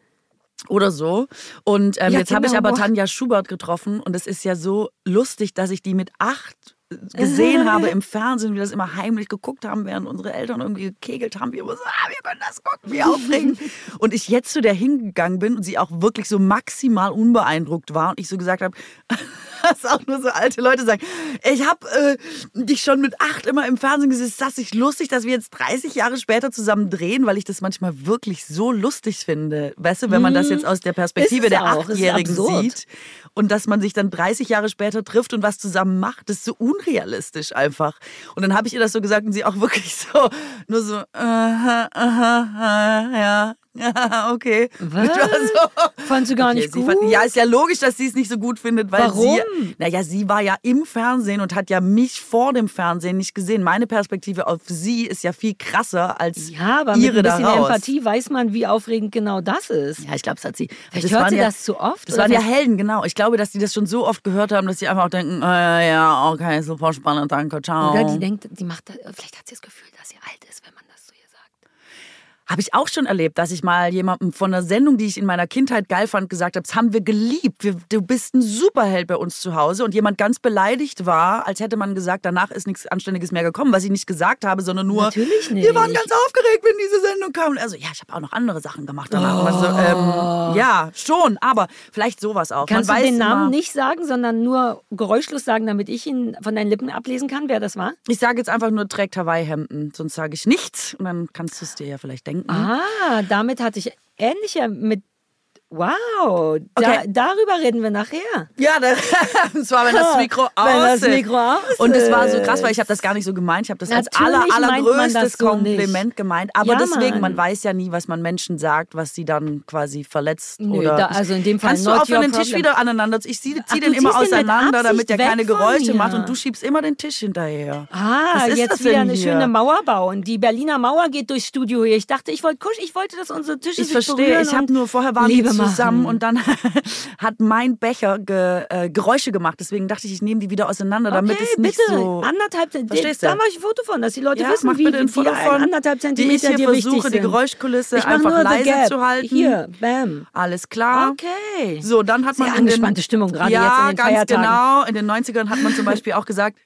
Oder so. Und ähm, Ja, jetzt habe ich aber Kinderhumor. Tanja Schubert getroffen und es ist ja so lustig, dass ich die mit acht gesehen habe im Fernsehen, wie wir das immer heimlich geguckt haben, während unsere Eltern irgendwie gekegelt haben. Wir immer so, ah, wir können das gucken, wie aufregend. und ich jetzt zu der hingegangen bin und sie auch wirklich so maximal unbeeindruckt war und ich so gesagt habe, was auch nur so alte Leute sagen, ich habe äh, dich schon mit acht immer im Fernsehen gesehen, ist das nicht lustig, dass wir jetzt 30 Jahre später zusammen drehen, weil ich das manchmal wirklich so lustig finde. Weißt du, wenn man das jetzt aus der Perspektive der auch, Achtjährigen sieht und dass man sich dann 30 Jahre später trifft und was zusammen macht, ist so unrealistisch einfach. Und dann habe ich ihr das so gesagt und sie auch wirklich so, nur so, aha, aha, aha, ja, Ja, okay. Was? So. Fandst du gar okay, nicht gut? Fand, ja, ist ja logisch, dass sie es nicht so gut findet, weil Warum? sie. Naja, sie war ja im Fernsehen und hat ja mich vor dem Fernsehen nicht gesehen. Meine Perspektive auf sie ist ja viel krasser als ja, aber ihre mit ein bisschen daraus. Empathie weiß man, wie aufregend genau das ist. Ja, ich glaube, das hat sie. Vielleicht hört sie ja, das zu oft. Das waren ja Helden, genau. Ich glaube, dass sie das schon so oft gehört haben, dass sie einfach auch denken, äh, ja, okay, super spannend, danke, ciao. Oder die denkt, die macht, vielleicht hat sie das Gefühl, dass sie alt ist, wenn man habe ich auch schon erlebt, dass ich mal jemandem von einer Sendung, die ich in meiner Kindheit geil fand, gesagt habe, das haben wir geliebt. Wir, du bist ein Superheld bei uns zu Hause. Und jemand ganz beleidigt war, als hätte man gesagt, danach ist nichts Anständiges mehr gekommen, was ich nicht gesagt habe, sondern nur, Natürlich nicht. wir waren ganz aufgeregt, wenn diese Sendung kam. Also ja, ich habe auch noch andere Sachen gemacht danach. Oh. Also, ähm, ja, schon, aber vielleicht sowas auch. Kannst man du den Namen immer, nicht sagen, sondern nur geräuschlos sagen, damit ich ihn von deinen Lippen ablesen kann, wer das war? Ich sage jetzt einfach nur, trägt Hawaii-Hemden, sonst sage ich nichts. Und dann kannst du es dir ja vielleicht denken. Ah, damit hatte ich ähnliche mit. Wow, da, Okay. darüber reden wir nachher. Ja, das war, wenn das Mikro aus Wenn das ist. Mikro aus Und es war so ist. krass, weil ich habe das gar nicht so gemeint. Ich habe das als Natürlich aller, meint man allergrößtes so Kompliment nicht. gemeint. Aber Ja, deswegen, Mann. man weiß ja nie, was man Menschen sagt, was sie dann quasi verletzt. Nö, oder da- also in dem Fall Kannst du your den Tisch wieder aneinander. Ich ziehe zieh den immer auseinander, damit der keine Geräusche macht. Und du schiebst immer den Tisch hinterher. Ah, ist jetzt wieder eine hier? schöne Mauer bauen. Die Berliner Mauer geht durchs Studio hier. Ich dachte, ich wollte kusch, ich wollte, dass unsere Tische Ich sich verstehe, berühren ich habe und nur vorher waren die zusammen und dann hat mein Becher ge, äh, Geräusche gemacht. Deswegen dachte ich, ich nehme die wieder auseinander, damit okay, es nicht bitte. so. Anderthalb Zentimeter. Da mache ich ein Foto von, dass die Leute Ja, wissen, mach wie, ein Foto von, anderthalb wie ich Zentimeter hier versuche, die. Geräuschkulisse einfach leise zu halten. Hier, bam. Alles klar. Okay. So, dann hat man Sehr in den- angespannte Stimmung, gerade ja, jetzt in den ganz Feiertagen. genau. In den 90ern hat man zum Beispiel auch gesagt,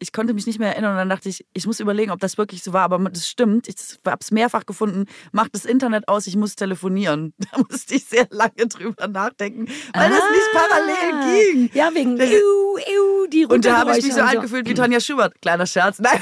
ich konnte mich nicht mehr erinnern und dann dachte ich, ich muss überlegen, ob das wirklich so war, aber das stimmt. Ich habe es mehrfach gefunden. Macht das Internet aus, ich muss telefonieren. Da musste ich sehr lange drüber nachdenken, weil das nicht parallel ging. Ah. Ja, wegen Das- iu, iu, die Und da habe ich mich so alt gefühlt wie Tanja Schubert. Kleiner Scherz. Nein,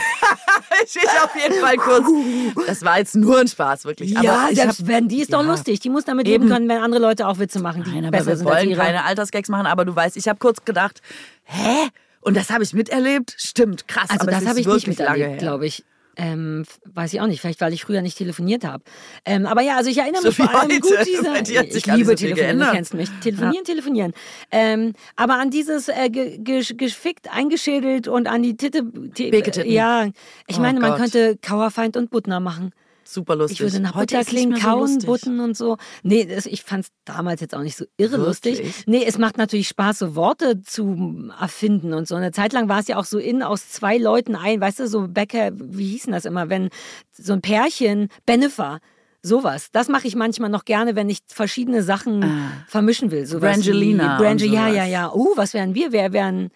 ich auf jeden Fall kurz. Das war jetzt nur ein Spaß, wirklich. Ja, selbst hab, wenn, die ist doch Ja. lustig. Die muss damit Eben. leben können, wenn andere Leute auch Witze machen, die Nein, aber besser wir sind als wollen ihre. keine Altersgags machen, aber du weißt, ich habe kurz gedacht, hä? Und das habe ich miterlebt? Stimmt, krass. Also das habe ich nicht miterlebt, glaube ich. Ähm, weiß ich auch nicht, vielleicht weil ich früher nicht telefoniert habe. Ähm, aber ja, also ich erinnere So mich wie vor allem heute. gut dieser. Sich ich liebe so telefonieren, du kennst mich. Telefonieren, telefonieren. Ähm, aber an dieses äh, ge, ge, geschickt eingeschädelt und an die Titte. T- Beketitten. Ja, ich Oh meine, man Gott. könnte Kauerfeind und Buttner machen. Super lustig. Ich würde nach Heute Butter klingen, so kauen, lustig. butten und so. Nee, das, ich fand es damals jetzt auch nicht so irre lustig. Nee, es macht natürlich Spaß, so Worte zu erfinden und so. Eine Zeit lang war es ja auch so in aus zwei Leuten ein, weißt du, so Bäcker, wie hießen das immer, wenn so ein Pärchen, Benefer, sowas. Das mache ich manchmal noch gerne, wenn ich verschiedene Sachen vermischen will. Sowas Brangelina Brange, ja, ja, ja. Uh, was wären wir? Wer wären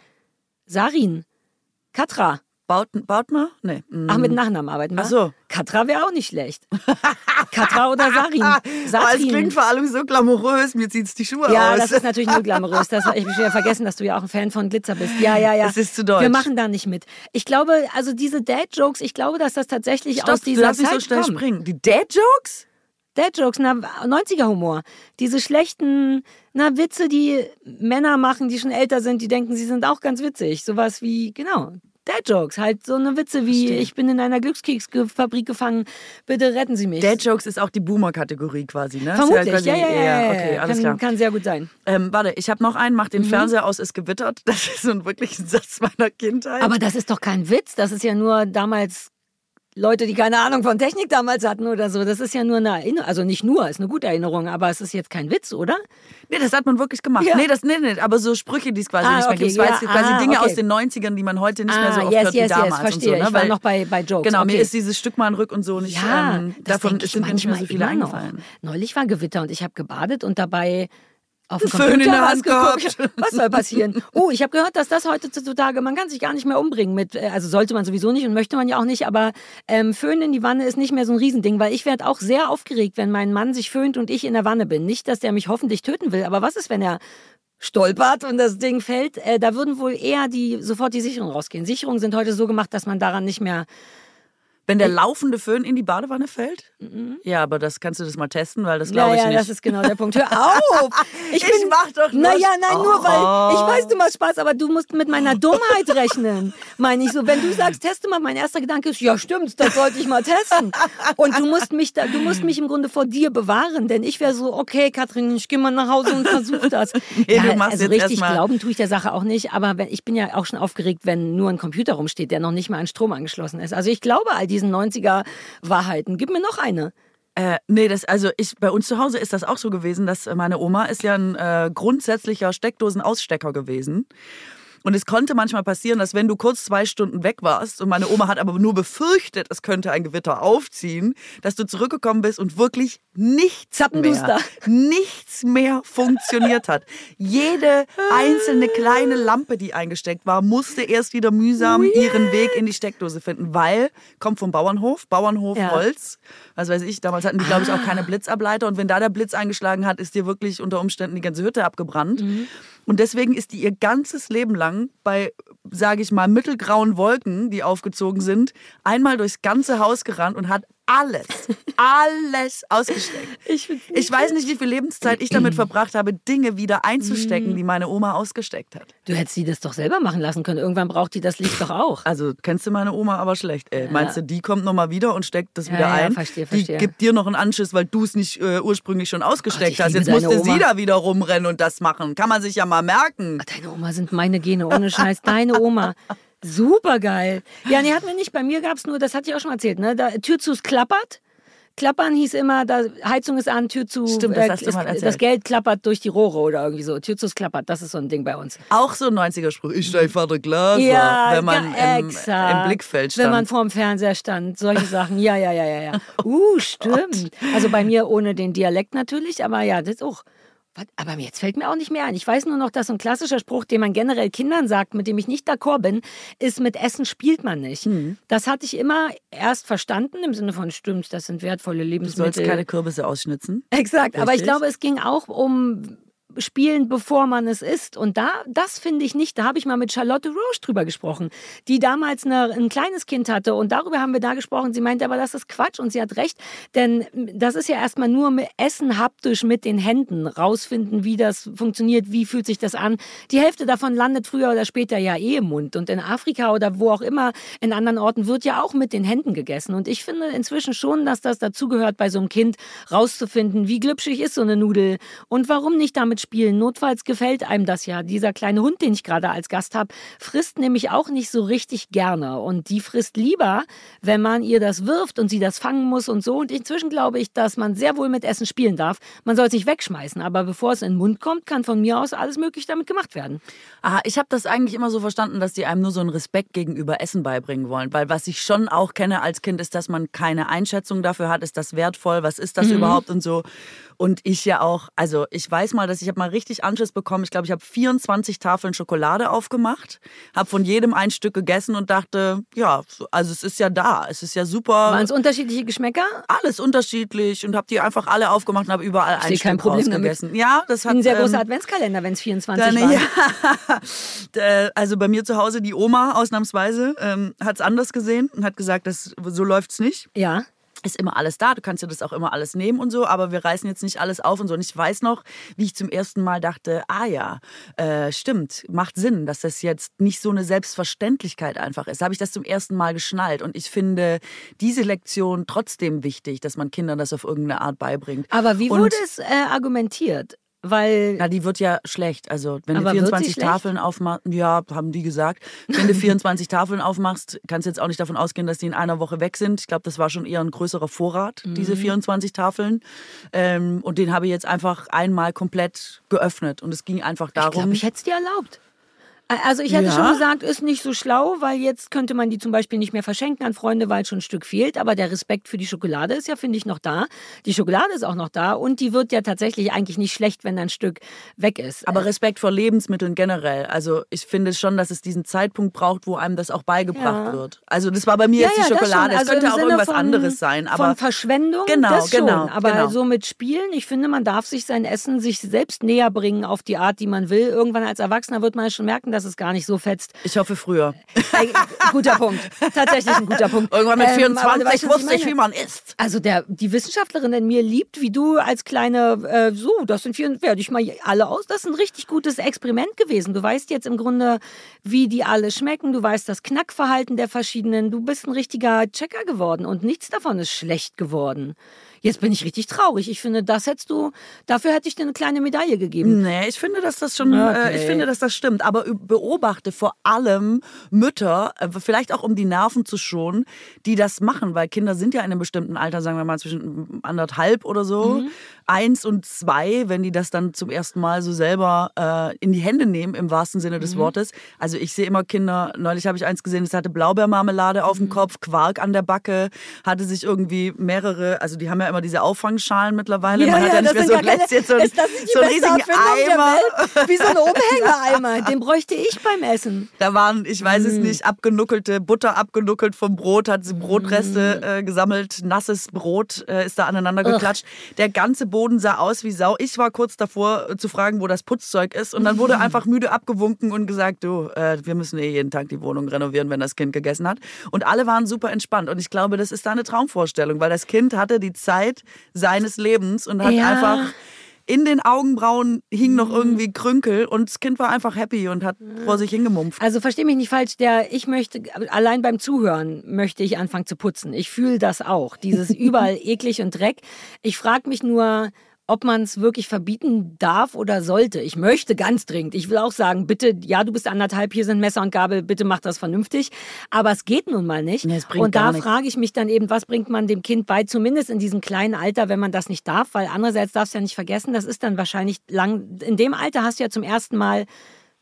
Sarin? Katra. Bauten, Bautner? Nee. mm. Ach, mit Nachnamen arbeiten wir? Ach so. Katra wäre auch nicht schlecht. Katra oder Sarin. Ah, es Sarin. klingt vor allem so glamourös, mir zieht's die Schuhe Ja, aus. das ist natürlich nur glamourös. Das, ich schon ja vergessen, dass du ja auch ein Fan von Glitzer bist. Ja, ja, ja. Es ist zu deutsch. Wir machen da nicht mit. Ich glaube, also diese Dad-Jokes, ich glaube, dass das tatsächlich Stopp, aus du dieser nicht Zeit so schnell kommt. springen. Die Dad-Jokes? Dad-Jokes, na, 90er-Humor. Diese schlechten, na, Witze, die Männer machen, die schon älter sind, die denken, sie sind auch ganz witzig. Sowas wie, genau, Dad-Jokes. Halt so eine Witze wie, Verstehe. ich bin in einer Glückskeksfabrik gefangen, bitte retten Sie mich. Dad-Jokes ist auch die Boomer-Kategorie quasi, ne? Vermutlich, quasi- ja, ja, ja. ja, Okay, alles kann, klar. kann sehr gut sein. Ähm, warte, ich habe noch einen, mach Mhm. den Fernseher aus, ist gewittert. Das ist so ein wirklich ein Satz meiner Kindheit. Aber das ist doch kein Witz. Das ist ja nur damals Leute, die keine Ahnung von Technik damals hatten oder so. Das ist ja nur eine Erinnerung. Also nicht nur, ist eine gute Erinnerung, aber es ist jetzt kein Witz, oder? nee, das hat man wirklich gemacht. Ja. Nee, das, nee, nee, aber so Sprüche, die es quasi Ah, nicht mehr okay, gibt. Es war ja, jetzt quasi ah, Dinge okay. aus den 90ern, die man heute nicht mehr so Ah, oft yes, hört yes, wie damals. yes, verstehe. Und so, ne? Ich war Weil- noch bei, bei Jokes. Genau, okay. mir ist dieses Stück mal ein Rück und so nicht, ja, ähm, davon sind mir nicht mehr so viele eingefallen. Neulich war Gewitter und ich habe gebadet und dabei auf dem Föhn in der Hand gehabt. Was soll passieren? Oh, ich habe gehört, dass das heutzutage, man kann sich gar nicht mehr umbringen mit, äh, also sollte man sowieso nicht und möchte man ja auch nicht, aber ähm, Föhn in die Wanne ist nicht mehr so ein Riesending, weil ich werde auch sehr aufgeregt, wenn mein Mann sich föhnt und ich in der Wanne bin. Nicht, dass der mich hoffentlich töten will, aber was ist, wenn er stolpert und das Ding fällt? Äh, da würden wohl eher die sofort die Sicherungen rausgehen. Sicherungen sind heute so gemacht, dass man daran nicht mehr Wenn der laufende Föhn in die Badewanne fällt? Mhm. Ja, aber das kannst du das mal testen, weil das glaube ja, ich nicht. Ja, das ist genau der Punkt. Hör auf! Ich, bin, ich mach doch nur Naja, nein, oh. nur weil ich weiß, du machst Spaß, aber du musst mit meiner Dummheit rechnen. Meine ich so, wenn du sagst, teste mal, mein erster Gedanke ist, ja stimmt, das sollte ich mal testen. Und du musst mich da, du musst mich im Grunde vor dir bewahren, denn ich wäre so, okay, Katrin, ich gehe mal nach Hause und versuche das. nee, ja, also richtig glauben tue ich der Sache auch nicht, aber wenn, ich bin ja auch schon aufgeregt, wenn nur ein Computer rumsteht, der noch nicht mal an Strom angeschlossen ist. Also ich glaube all diesen 90er Wahrheiten. Gib mir noch eine. Äh, nee, das, also ich, bei uns zu Hause ist das auch so gewesen, dass meine Oma ist ja ein äh, grundsätzlicher Steckdosenausstecker gewesen. Und es konnte manchmal passieren, dass wenn du kurz zwei Stunden weg warst und meine Oma hat aber nur befürchtet, es könnte ein Gewitter aufziehen, dass du zurückgekommen bist und wirklich nichts mehr, nichts mehr funktioniert hat. Jede einzelne kleine Lampe, die eingesteckt war, musste erst wieder mühsam ihren Weg in die Steckdose finden, weil kommt vom Bauernhof, Bauernhof ja. Holz, was weiß ich, damals hatten die glaube ich auch keine ah. Blitzableiter und wenn da der Blitz eingeschlagen hat, ist dir wirklich unter Umständen die ganze Hütte abgebrannt. Mhm. Und deswegen ist die ihr ganzes Leben lang bei, sage ich mal, mittelgrauen Wolken, die aufgezogen sind, einmal durchs ganze Haus gerannt und hat alles, alles ausgesteckt. Ich, ich weiß nicht, wie viel Lebenszeit ich damit verbracht habe, Dinge wieder einzustecken, die meine Oma ausgesteckt hat. Du hättest sie das doch selber machen lassen können. Irgendwann braucht die das Licht doch auch. Also kennst du meine Oma aber schlecht. Ey. Ja. Meinst du, die kommt nochmal wieder und steckt das wieder ja, ein? Ja, verstehe, verstehe. Die gibt dir noch einen Anschiss, weil du es nicht äh, ursprünglich schon ausgesteckt Gott, hast. Jetzt musste Oma. sie da wieder rumrennen und das machen. Kann man sich ja mal merken. Deine Oma sind meine Gene, ohne Scheiß. Deine Oma. Super geil. Ja, nee, hatten wir nicht. Bei mir gab es nur, das hatte ich auch schon erzählt, ne? Da, Tür zu, es klappert. Klappern hieß immer, da Heizung ist an, Tür zu. Stimmt, das, äh, hast du mal das Geld klappert durch die Rohre oder irgendwie so. Tür zu es klappert, das ist so ein Ding bei uns. Auch so ein 90er-Spruch. Ich steig Vater Glaser, ja, wenn man im, im, Blickfeld stand. Wenn man vorm Fernseher stand, solche Sachen. Ja, ja, ja, ja, ja. Uh, stimmt. Also bei mir ohne den Dialekt natürlich, aber ja, das auch. Aber jetzt fällt mir auch nicht mehr ein. Ich weiß nur noch, dass so ein klassischer Spruch, den man generell Kindern sagt, mit dem ich nicht d'accord bin, ist, mit Essen spielt man nicht. Mhm. Das hatte ich immer erst verstanden, im Sinne von, stimmt, das sind wertvolle Lebensmittel. Du sollst keine Kürbisse ausschnitzen. Exakt, Richtig? aber ich glaube, es ging auch um spielen, bevor man es isst. Und da, das finde ich nicht. Da habe ich mal mit Charlotte Roche drüber gesprochen, die damals eine, ein kleines Kind hatte. Und darüber haben wir da gesprochen. Sie meinte aber, das ist Quatsch. Und sie hat recht. Denn das ist ja erstmal nur Essen haptisch mit den Händen. Rausfinden, wie das funktioniert, wie fühlt sich das an. Die Hälfte davon landet früher oder später ja eh im Mund. Und in Afrika oder wo auch immer, in anderen Orten, wird ja auch mit den Händen gegessen. Und ich finde inzwischen schon, dass das dazugehört, bei so einem Kind rauszufinden, wie glitschig ist so eine Nudel und warum nicht damit spielen. Notfalls gefällt einem das ja. Dieser kleine Hund, den ich gerade als Gast habe, frisst nämlich auch nicht so richtig gerne. Und die frisst lieber, wenn man ihr das wirft und sie das fangen muss und so. Und inzwischen glaube ich, dass man sehr wohl mit Essen spielen darf. Man soll es nicht wegschmeißen, aber bevor es in den Mund kommt, kann von mir aus alles Mögliche damit gemacht werden. Aha, ich habe das eigentlich immer so verstanden, dass die einem nur so einen Respekt gegenüber Essen beibringen wollen. Weil was ich schon auch kenne als Kind, ist, dass man keine Einschätzung dafür hat, ist das wertvoll, was ist das mhm. überhaupt und so. Und ich ja auch, also ich weiß mal, dass ich habe mal richtig Anschluss bekommen. Ich glaube, ich habe 24 Tafeln Schokolade aufgemacht, habe von jedem ein Stück gegessen und dachte, ja, also es ist ja da, es ist ja super. Waren es unterschiedliche Geschmäcker? Alles unterschiedlich und habe die einfach alle aufgemacht und habe überall ein Stück kein Problem gegessen. Ja, das hat ein sehr großer ähm, Adventskalender, wenn es 24 dann, waren. Ja, also bei mir zu Hause die Oma ausnahmsweise ähm, hat es anders gesehen und hat gesagt, das, so läuft es nicht. Ja ist immer alles da, du kannst dir das auch immer alles nehmen und so, aber wir reißen jetzt nicht alles auf und so. Und ich weiß noch, wie ich zum ersten Mal dachte, ah ja, äh, stimmt, macht Sinn, dass das jetzt nicht so eine Selbstverständlichkeit einfach ist. Da habe ich das zum ersten Mal geschnallt und ich finde diese Lektion trotzdem wichtig, dass man Kindern das auf irgendeine Art beibringt. Aber wie wurde und es äh, argumentiert? Weil. Ja, die wird ja schlecht. Also, wenn du 24 Tafeln aufmachst, ja, haben die gesagt. Wenn du 24 Tafeln aufmachst, kannst du jetzt auch nicht davon ausgehen, dass die in einer Woche weg sind. Ich glaube, das war schon eher ein größerer Vorrat, mhm. diese 24 Tafeln. Ähm, und den habe ich jetzt einfach einmal komplett geöffnet. Und es ging einfach darum. Ich glaube, ich hätte es dir erlaubt. Also ich hätte ja. schon gesagt, ist nicht so schlau, weil jetzt könnte man die zum Beispiel nicht mehr verschenken an Freunde, weil schon ein Stück fehlt. Aber der Respekt für die Schokolade ist ja, finde ich, noch da. Die Schokolade ist auch noch da und die wird ja tatsächlich eigentlich nicht schlecht, wenn ein Stück weg ist. Aber Respekt vor Lebensmitteln generell. Also ich finde schon, dass es diesen Zeitpunkt braucht, wo einem das auch beigebracht ja. wird. Also das war bei mir ja, jetzt die Schokolade. Also es könnte auch Sinne irgendwas von, anderes sein. Aber von Verschwendung, genau, das schon. genau. Aber genau. so mit Spielen, ich finde, man darf sich sein Essen sich selbst näher bringen auf die Art, die man will. Irgendwann als Erwachsener wird man schon merken, dass dass es gar nicht so fetzt. Ich hoffe früher. Äh, guter Punkt. Tatsächlich ein guter Punkt. Irgendwann mit 24 ähm, wusste ich, wie man isst. Also der, die Wissenschaftlerin in mir liebt, wie du als kleine, äh, so, das sind vier, werde ich mal alle aus. Das ist ein richtig gutes Experiment gewesen. Du weißt jetzt im Grunde, wie die alle schmecken. Du weißt das Knackverhalten der verschiedenen. Du bist ein richtiger Checker geworden und nichts davon ist schlecht geworden. Jetzt bin ich richtig traurig. Ich finde, das hättest du, dafür hätte ich dir eine kleine Medaille gegeben. Nee, ich finde, dass das schon, okay. äh, ich finde, dass das stimmt. Aber beobachte vor allem Mütter, äh, vielleicht auch um die Nerven zu schonen, die das machen, weil Kinder sind ja in einem bestimmten Alter, sagen wir mal zwischen anderthalb oder so, mhm. Eins und zwei, wenn die das dann zum ersten Mal so selber äh, in die Hände nehmen, im wahrsten Sinne des mhm. Wortes. Also ich sehe immer Kinder, neulich habe ich eins gesehen, das hatte Blaubeermarmelade auf dem mhm. Kopf, Quark an der Backe, hatte sich irgendwie mehrere, also die haben ja immer diese Auffangschalen mittlerweile. Ja, Man hat ja, nicht mehr so Glätzchen, jetzt so, ist das nicht so einen riesigen Eimer. Wie so ein Umhängereimer. Den bräuchte ich beim Essen. Da waren, ich weiß mm. es nicht, abgenuckelte, Butter abgenuckelt vom Brot, hat sie Brotreste mm. äh, gesammelt, nasses Brot äh, ist da aneinander geklatscht. Der ganze Boden sah aus wie Sau. Ich war kurz davor äh, zu fragen, wo das Putzzeug ist und dann wurde einfach müde abgewunken und gesagt, du, äh, wir müssen eh jeden Tag die Wohnung renovieren, wenn das Kind gegessen hat. Und alle waren super entspannt und ich glaube, das ist da eine Traumvorstellung, weil das Kind hatte die Zeit, Zeit seines Lebens und hat ja. einfach in den Augenbrauen hing noch mhm. irgendwie Krünkel und das Kind war einfach happy und hat vor sich hingemumpft. Also verstehe mich nicht falsch, der ich möchte allein beim Zuhören möchte ich anfangen zu putzen. Ich fühle das auch, dieses überall eklig und Dreck. Ich frage mich nur, ob man es wirklich verbieten darf oder sollte. Ich möchte ganz dringend. Ich will auch sagen, bitte, ja, du bist anderthalb, hier sind Messer und Gabel, bitte mach das vernünftig. Aber es geht nun mal nicht. Nee, und da frage ich mich dann eben, was bringt man dem Kind bei, zumindest in diesem kleinen Alter, wenn man das nicht darf? Weil andererseits darfst du ja nicht vergessen, das ist dann wahrscheinlich lang, in dem Alter hast du ja zum ersten Mal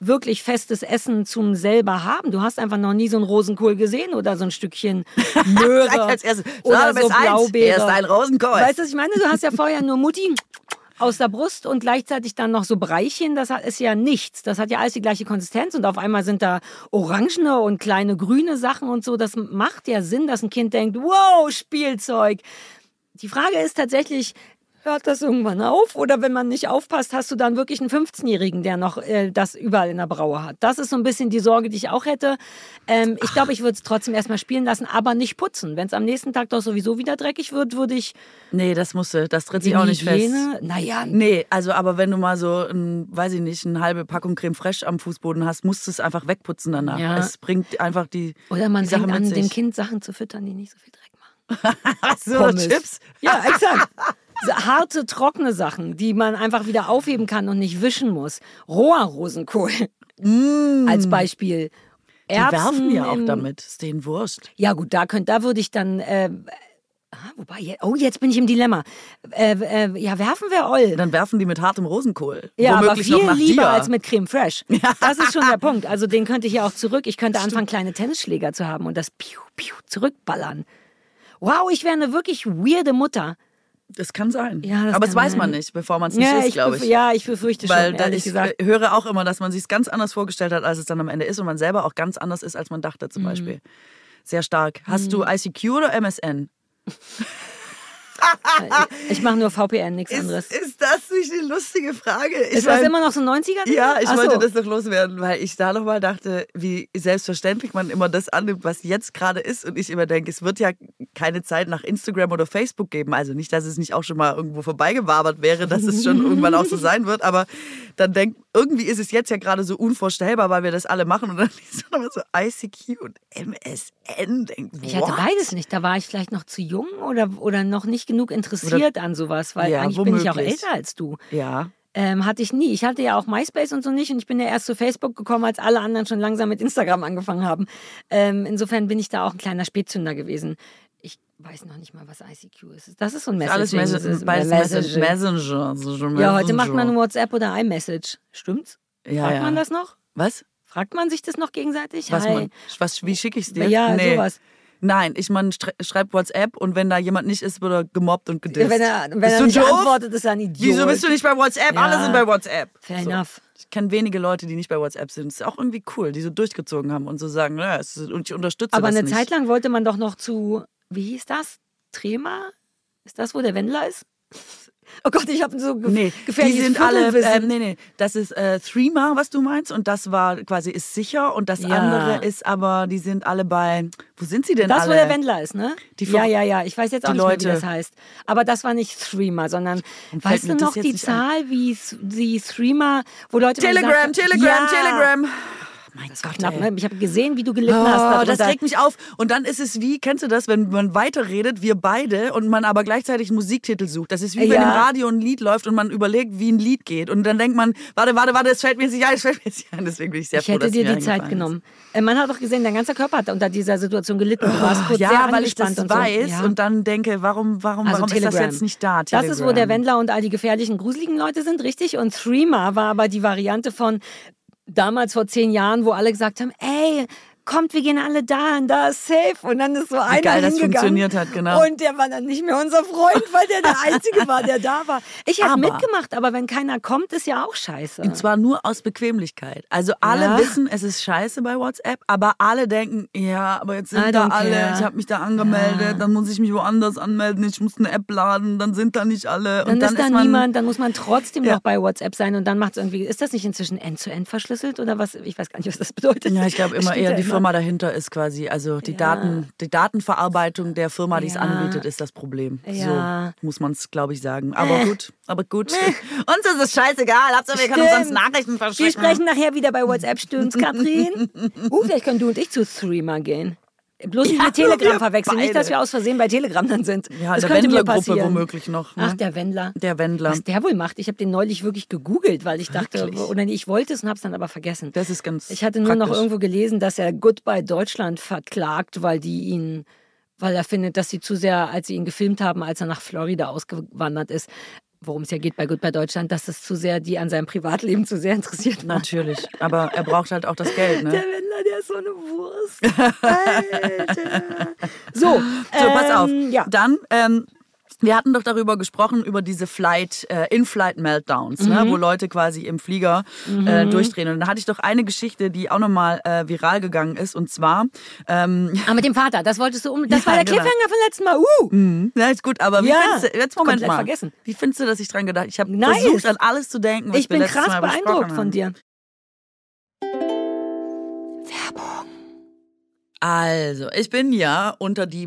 wirklich festes Essen zum selber haben. Du hast einfach noch nie so einen Rosenkohl gesehen oder so ein Stückchen Möhre als erstes. oder so Blaubeere. Erst ein Rosenkohl. Weißt du, was ich meine? Du hast ja vorher nur Mutti aus der Brust und gleichzeitig dann noch so Breichen. Das ist ja nichts. Das hat ja alles die gleiche Konsistenz und auf einmal sind da orangene und kleine grüne Sachen und so. Das macht ja Sinn, dass ein Kind denkt, wow, Spielzeug. Die Frage ist tatsächlich, hört das irgendwann auf? Oder wenn man nicht aufpasst, hast du dann wirklich einen 15-Jährigen, der noch äh, das überall in der Braue hat. Das ist so ein bisschen die Sorge, die ich auch hätte. Ähm, ich glaube, ich würde es trotzdem erstmal spielen lassen, aber nicht putzen. Wenn es am nächsten Tag doch sowieso wieder dreckig wird, würde ich. Nee, das musste, das tritt sich auch nicht Hygiene, fest. Naja. Nee, also aber wenn du mal so, ein, weiß ich nicht, eine halbe Packung Creme Fraiche am Fußboden hast, musst du es einfach wegputzen danach. Ja. Es bringt einfach die. Oder man die fängt an, dem Kind Sachen zu füttern, die nicht so viel Dreck machen. so, Chips? Ja, exakt harte, trockene Sachen, die man einfach wieder aufheben kann und nicht wischen muss. Roher Rosenkohl mm. als Beispiel. Erbsen die werfen ja auch damit, ist denen Wurst. Ja gut, da könnt, da würde ich dann. Äh, Ah, wobei, oh, jetzt bin ich im Dilemma. Äh, äh, ja, werfen wir Oll. Dann werfen die mit hartem Rosenkohl. Ja, aber viel lieber dir. als mit Creme Fresh. Das ist schon der Punkt. Also den könnte ich ja auch zurück. Ich könnte anfangen, kleine Tennisschläger zu haben und das piu, piu, zurückballern. Wow, ich wäre eine wirklich weirde Mutter. Das kann sein. Ja, das Aber das weiß man nicht, bevor man es nicht ja, ist, glaube ich. Ja, ich befürchte Weil schon, ehrlich ich gesagt. höre auch immer, dass man sich es ganz anders vorgestellt hat, als es dann am Ende ist und man selber auch ganz anders ist, als man dachte zum mhm. Beispiel. Sehr stark. Hast mhm. du ICQ oder MSN? ich mache nur VPN, nichts anderes. Ist das nicht eine lustige Frage? Ich ist mein, das immer noch so 90er? Ja, ich Ach wollte so. das noch loswerden, weil ich da nochmal dachte, wie selbstverständlich man immer das annimmt, was jetzt gerade ist. Und ich immer denke, es wird ja keine Zeit nach Instagram oder Facebook geben. Also nicht, dass es nicht auch schon mal irgendwo vorbeigewabert wäre, dass es schon irgendwann auch so sein wird. Aber dann denkt, irgendwie ist es jetzt ja gerade so unvorstellbar, weil wir das alle machen. Und dann liest man immer so ICQ und MSN. Denkt, ich hatte beides nicht. Da war ich vielleicht noch zu jung oder, oder noch nicht genug interessiert Oder, an sowas, weil ja, eigentlich womöglich. bin ich auch älter als du. Ja. Ähm, hatte ich nie. Ich hatte ja auch MySpace und so nicht und ich bin ja erst zu Facebook gekommen, als alle anderen schon langsam mit Instagram angefangen haben. Ähm, insofern bin ich da auch ein kleiner Spätzünder gewesen. Weiß noch nicht mal, was ICQ ist. Das ist so ein Messaging. Alles Mes Messenger. Messenger. Messenger. Ja, heute macht man WhatsApp oder iMessage. Stimmt's? Ja, Fragt ja. man das noch? Was? Fragt man sich das noch gegenseitig? Was, man, was wie schicke ich es dir? Ja, nee. sowas. Nein, ich meine, schreibt WhatsApp und wenn da jemand nicht ist, wird er gemobbt und gedisst. Wenn er, wenn er nicht doof? antwortet, ist er ein Idiot. Wieso bist du nicht bei WhatsApp? Ja. Alle sind bei WhatsApp. Fair so. enough. Ich kenne wenige Leute, die nicht bei WhatsApp sind. Das ist auch irgendwie cool, die so durchgezogen haben und so sagen, ja, ist, und ich unterstütze Aber das eine nicht. Zeit lang wollte man doch noch zu, wie hieß das? Trema? Ist das, wo der Wendler ist? Oh Gott, ich habe so ge nee, gefährliches die sind alle, äh, nee, nee, das ist äh, Threema, was du meinst und das war quasi ist sicher und das Ja. andere ist aber, die sind alle bei, wo sind sie denn Das, alle? wo der Wendler ist, ne? Die ja, ja, ja. Ich weiß jetzt auch nicht mehr, wie Leute- das heißt. Aber das war nicht Threema, sondern fällt weißt du das noch die ein. Zahl, wie die Threema, wo Leute Telegram, gesagt Telegram, ja, Telegram. Mein Das Gott, knapp, ne? Ich habe gesehen, wie du gelitten Oh, hast. das regt mich auf. Und dann ist es wie, kennst du das, wenn man weiterredet, wir beide, und man aber gleichzeitig einen Musiktitel sucht. Das ist wie, wenn Ja. im Radio ein Lied läuft und man überlegt, wie ein Lied geht. Und dann denkt man, warte, warte, warte, es fällt mir nicht ein, es fällt mir nicht ein. Deswegen bin ich sehr Ich froh, hätte dass dir die Zeit genommen. Äh, Man hat doch gesehen, dein ganzer Körper hat unter dieser Situation gelitten. Du warst kurz Ist. sehr Ja, weil ich das und weiß so. Ja. und dann denke, warum, warum, Also warum ist das Telegram. jetzt nicht da? Das ist, wo der Telegram. Wendler und all die gefährlichen, gruseligen Leute sind, richtig? Und Threema war aber die Variante von damals vor zehn Jahren, wo alle gesagt haben, ey, kommt, wir gehen alle da und da ist safe. Und dann ist so einer geil das funktioniert hat, genau. Und der war dann nicht mehr unser Freund, weil der der Einzige war, der da war. Ich Aber- mitgemacht, aber wenn keiner kommt, ist ja auch scheiße. Und zwar nur aus Bequemlichkeit. Also alle Ja. wissen, es ist scheiße bei WhatsApp, aber alle denken, ja, aber jetzt sind da alle, care. ich habe mich da angemeldet, dann muss ich mich woanders anmelden, ich muss eine App laden, dann sind da nicht alle. Dann, und dann ist da man, niemand, dann muss man trotzdem Ja. noch bei WhatsApp sein und dann macht es irgendwie. Ist das nicht inzwischen end-zu-end verschlüsselt oder was? Ich weiß gar nicht, was das bedeutet. Ja, ich glaube immer eher die Firma dahinter ist quasi, also die, Daten, die Datenverarbeitung der Firma, die es Ja. anbietet, ist das Problem. Ja. So muss man es, glaube ich, sagen. Aber gut, aber gut. Uns ist es scheißegal, Hauptsache wir können uns Nachrichten Wir verschicken. sprechen nachher wieder bei WhatsApp, stimmt's, Katrin? Uh, vielleicht können du und ich zu Threema gehen. Bloß nicht Ja, mit Telegram verwechseln. Nicht, beide. dass wir aus Versehen bei Telegram dann sind. Ja, das der könnte mir Wendler-Gruppe passieren. womöglich noch. Ne? Ach, der Wendler. Der Wendler. Was der wohl macht. Ich habe den neulich wirklich gegoogelt, weil ich dachte, Wirklich? oder nee, ich wollte es und habe es dann aber vergessen. Das ist ganz Ich hatte nur noch praktisch. irgendwo gelesen, dass er Goodbye Deutschland verklagt, weil die ihn, weil er findet, dass sie zu sehr, als sie ihn gefilmt haben, als er nach Florida ausgewandert ist, worum es ja geht bei Goodbye Deutschland, dass es zu sehr die an seinem Privatleben zu sehr interessiert war. Natürlich, aber er braucht halt auch das Geld, ne? Der Wendler, der ist so eine Wurst. Alter. So, So, pass auf. ähm, Ja. Dann, ähm, wir hatten doch darüber gesprochen, über diese Flight, äh, In-Flight-Meltdowns, ne, Mhm. wo Leute quasi im Flieger äh, durchdrehen. Und da hatte ich doch eine Geschichte, die auch nochmal äh, viral gegangen ist. Und zwar, ähm, Ah, mit dem Vater, das wolltest du um. Das Ja, war der genau. Cliffhanger von letzten Mal. Uh. ja, ist gut, aber wie Ja, findest du, jetzt Moment mal. vergessen. Wie findest du, dass ich dran gedacht Ich habe Nice. versucht, an alles zu denken, was Ich bin krass Mal beeindruckt von dir. Also, ich bin ja unter die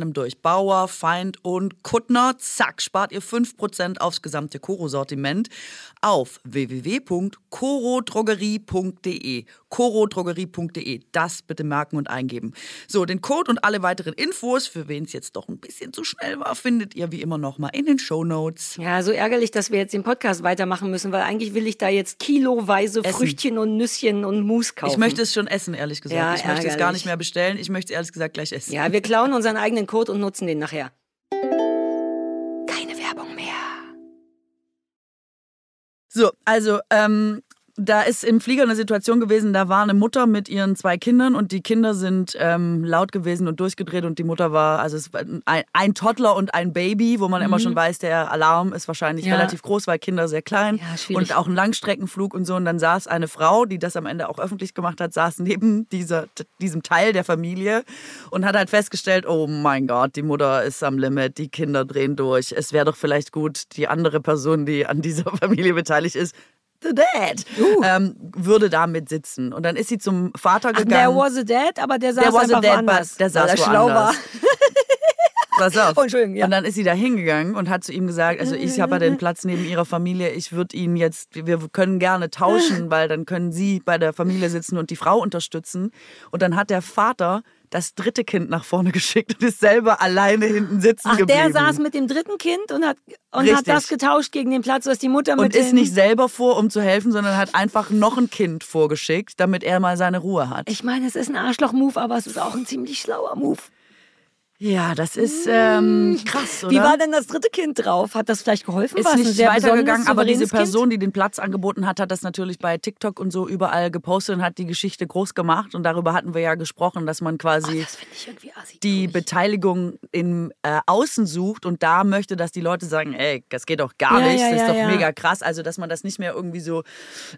einem durch. Bauer, Feind und Kuttner. Zack, spart ihr 5% aufs gesamte Koro-Sortiment auf www.korodrogerie.de. Korodrogerie.de. Das bitte merken und eingeben. So, den Code und alle weiteren Infos, für wen es jetzt doch ein bisschen zu schnell war, findet ihr wie immer noch mal in den Show Notes. Ja, so ärgerlich, dass wir jetzt den Podcast weitermachen müssen, weil eigentlich will ich da jetzt kiloweise essen. Früchtchen und Nüsschen und Mousse kaufen. Ich möchte es schon essen, ehrlich gesagt. Ja, ich möchte es gar nicht mehr bestellen. Ich möchte es ehrlich gesagt gleich essen. Ja, wir klauen unseren eigenen Code und nutzen den nachher. So, also ähm, da ist im Flieger eine Situation gewesen, da war eine Mutter mit ihren zwei Kindern und die Kinder sind ähm, laut gewesen und durchgedreht und die Mutter war, also es war ein, ein Toddler und ein Baby, wo man mhm. immer schon weiß, der Alarm ist wahrscheinlich ja. relativ groß, weil Kinder sehr klein ja, und auch ein Langstreckenflug und so. Und dann saß eine Frau, die das am Ende auch öffentlich gemacht hat, saß neben dieser, diesem Teil der Familie und hat halt festgestellt, oh mein Gott, die Mutter ist am Limit, die Kinder drehen durch. Es wäre doch vielleicht gut, die andere Person, die an dieser Familie beteiligt ist, the dad, uh. ähm, würde da mit sitzen. Und dann ist sie zum Vater gegangen. Ach, there was a dad, aber der saß there was einfach a dad, woanders. Der saß weil er schlau war. Pass auf. Oh, Entschuldigung, ja. Und dann ist sie da hingegangen und hat zu ihm gesagt, also ich habe ja den Platz neben ihrer Familie, ich würde ihn jetzt, wir können gerne tauschen, weil dann können sie bei der Familie sitzen und die Frau unterstützen. Und dann hat der Vater das dritte Kind nach vorne geschickt und ist selber alleine hinten sitzen Ach, geblieben. der saß mit dem dritten Kind und hat und hat das getauscht gegen den Platz, was die Mutter mit Und ist nicht selber vor, um zu helfen, sondern hat einfach noch ein Kind vorgeschickt, damit er mal seine Ruhe hat. Ich meine, es ist ein Arschloch-Move, aber es ist auch ein ziemlich schlauer Move. Ja, das ist ähm, krass, oder? Wie war denn das dritte Kind drauf? Hat das vielleicht geholfen? Ist nicht weitergegangen, aber diese Person, kind? die den Platz angeboten hat, hat das natürlich bei TikTok und so überall gepostet und hat die Geschichte groß gemacht. Und darüber hatten wir ja gesprochen, dass man quasi oh, die Beteiligung im äh, Außen sucht und da möchte, dass die Leute sagen, ey, das geht doch gar ja, nicht, ja, das ist ja, doch mega krass. Also, dass man das nicht mehr irgendwie so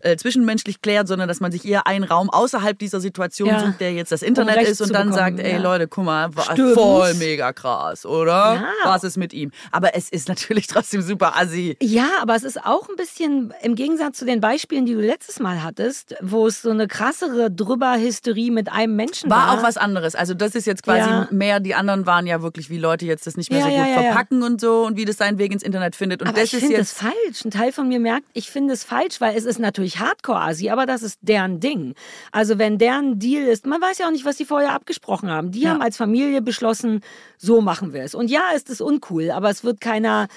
äh, zwischenmenschlich klärt, sondern dass man sich eher einen Raum außerhalb dieser Situation sucht, der jetzt das Internet um ist und dann sagt, ey Leute, guck mal, voll mega krass, oder? Ja. Was ist mit ihm? Aber es ist natürlich trotzdem super assi. Ja, aber es ist auch ein bisschen im Gegensatz zu den Beispielen, die du letztes Mal hattest, wo es so eine krassere Drüber-Hysterie mit einem Menschen war. War auch was anderes. Also das ist jetzt quasi ja. mehr, die anderen waren ja wirklich, wie Leute jetzt das nicht mehr ja, so gut verpacken und so und wie das seinen Weg ins Internet findet. Und aber das ich finde es falsch. Ein Teil von mir merkt, ich finde es falsch, weil es ist natürlich Hardcore-Asi, aber das ist deren Ding. Also wenn deren Deal ist, man weiß ja auch nicht, was die vorher abgesprochen haben. Die haben als Familie beschlossen, so machen wir es. Und ja, ist es uncool, aber es wird keiner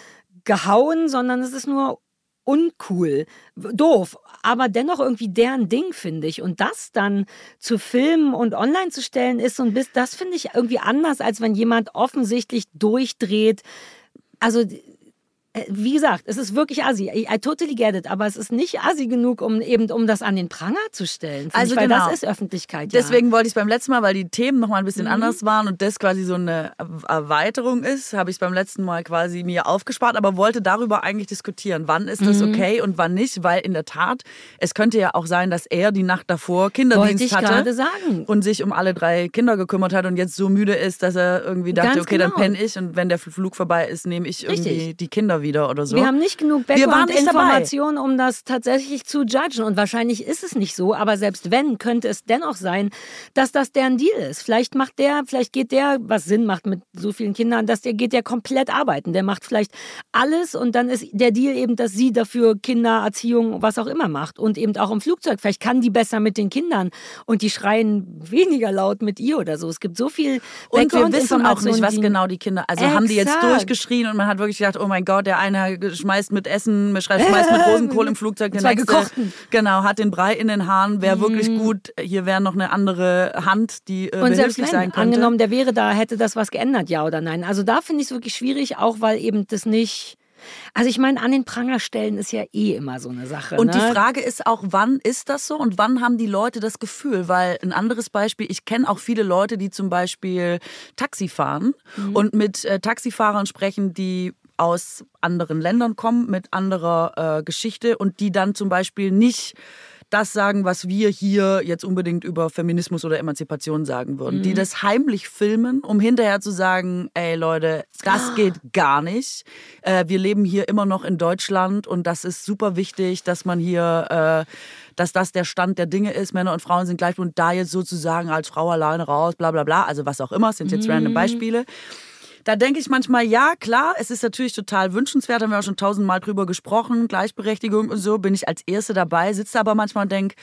gehauen, sondern es ist nur uncool, doof, aber dennoch irgendwie deren Ding, finde ich. Und das dann zu filmen und online zu stellen, ist so ein bisschen, das finde ich irgendwie anders, als wenn jemand offensichtlich durchdreht. Also wie gesagt, es ist wirklich assi. I, totally get it, aber es ist nicht assi genug, um eben um das an den Pranger zu stellen. Also ich, weil genau. das ist Öffentlichkeit. Ja. Deswegen wollte ich es beim letzten Mal, weil die Themen noch mal ein bisschen mhm. anders waren und das quasi so eine Erweiterung ist, habe ich es beim letzten Mal quasi mir aufgespart, aber wollte darüber eigentlich diskutieren. Wann ist das mhm. okay und wann nicht? Weil in der Tat, es könnte ja auch sein, dass er die Nacht davor Kinderdienst hatte und sich um alle drei Kinder gekümmert hat und jetzt so müde ist, dass er irgendwie dachte, Ganz okay, genau. dann penne ich und wenn der Flug vorbei ist, nehme ich irgendwie Richtig. die Kinder wieder oder so. Wir haben nicht genug Background-Informationen, um das tatsächlich zu judgen. Und wahrscheinlich ist es nicht so, aber selbst wenn, könnte es dennoch sein, dass das deren Deal ist. Vielleicht macht der, vielleicht geht der, was Sinn macht mit so vielen Kindern, dass der geht der komplett arbeiten. Der macht vielleicht alles und dann ist der Deal eben, dass sie dafür Kinder, Erziehung, was auch immer macht. Und eben auch im Flugzeug. Vielleicht kann die besser mit den Kindern und die schreien weniger laut mit ihr oder so. Es gibt so viel Und wir wissen auch nicht, was genau die Kinder, also Exakt. haben die jetzt durchgeschrien und man hat wirklich gedacht, oh mein Gott, der eine schmeißt mit Essen, schmeißt mit Rosenkohl im Flugzeug. Der nächste, gekochten. Genau, hat den Brei in den Haaren. Wäre mm. wirklich gut. Hier wäre noch eine andere Hand, die äh, Und behilflich sein könnte. Angenommen, der wäre da, hätte das was geändert, ja oder nein? Also da finde ich es wirklich schwierig, auch weil eben das nicht... Also ich meine, an den Pranger stellen ist ja eh immer so eine Sache. Und ne? die Frage ist auch, wann ist das so und wann haben die Leute das Gefühl? Weil ein anderes Beispiel, ich kenne auch viele Leute, die zum Beispiel Taxi fahren mhm. und mit äh, Taxifahrern sprechen, die aus anderen Ländern kommen mit anderer äh, Geschichte und die dann zum Beispiel nicht das sagen, was wir hier jetzt unbedingt über Feminismus oder Emanzipation sagen würden. Mhm. Die das heimlich filmen, um hinterher zu sagen, ey Leute, das geht gar nicht. Äh, wir leben hier immer noch in Deutschland und das ist super wichtig, dass man hier, äh, dass das der Stand der Dinge ist. Männer und Frauen sind gleich und da jetzt sozusagen als Frau alleine raus, bla bla bla. Also was auch immer, sind jetzt mhm. random Beispiele. Da denke ich manchmal, ja, klar, es ist natürlich total wünschenswert, haben wir auch schon tausendmal drüber gesprochen, Gleichberechtigung und so, bin ich als Erste dabei, sitze aber manchmal und denke,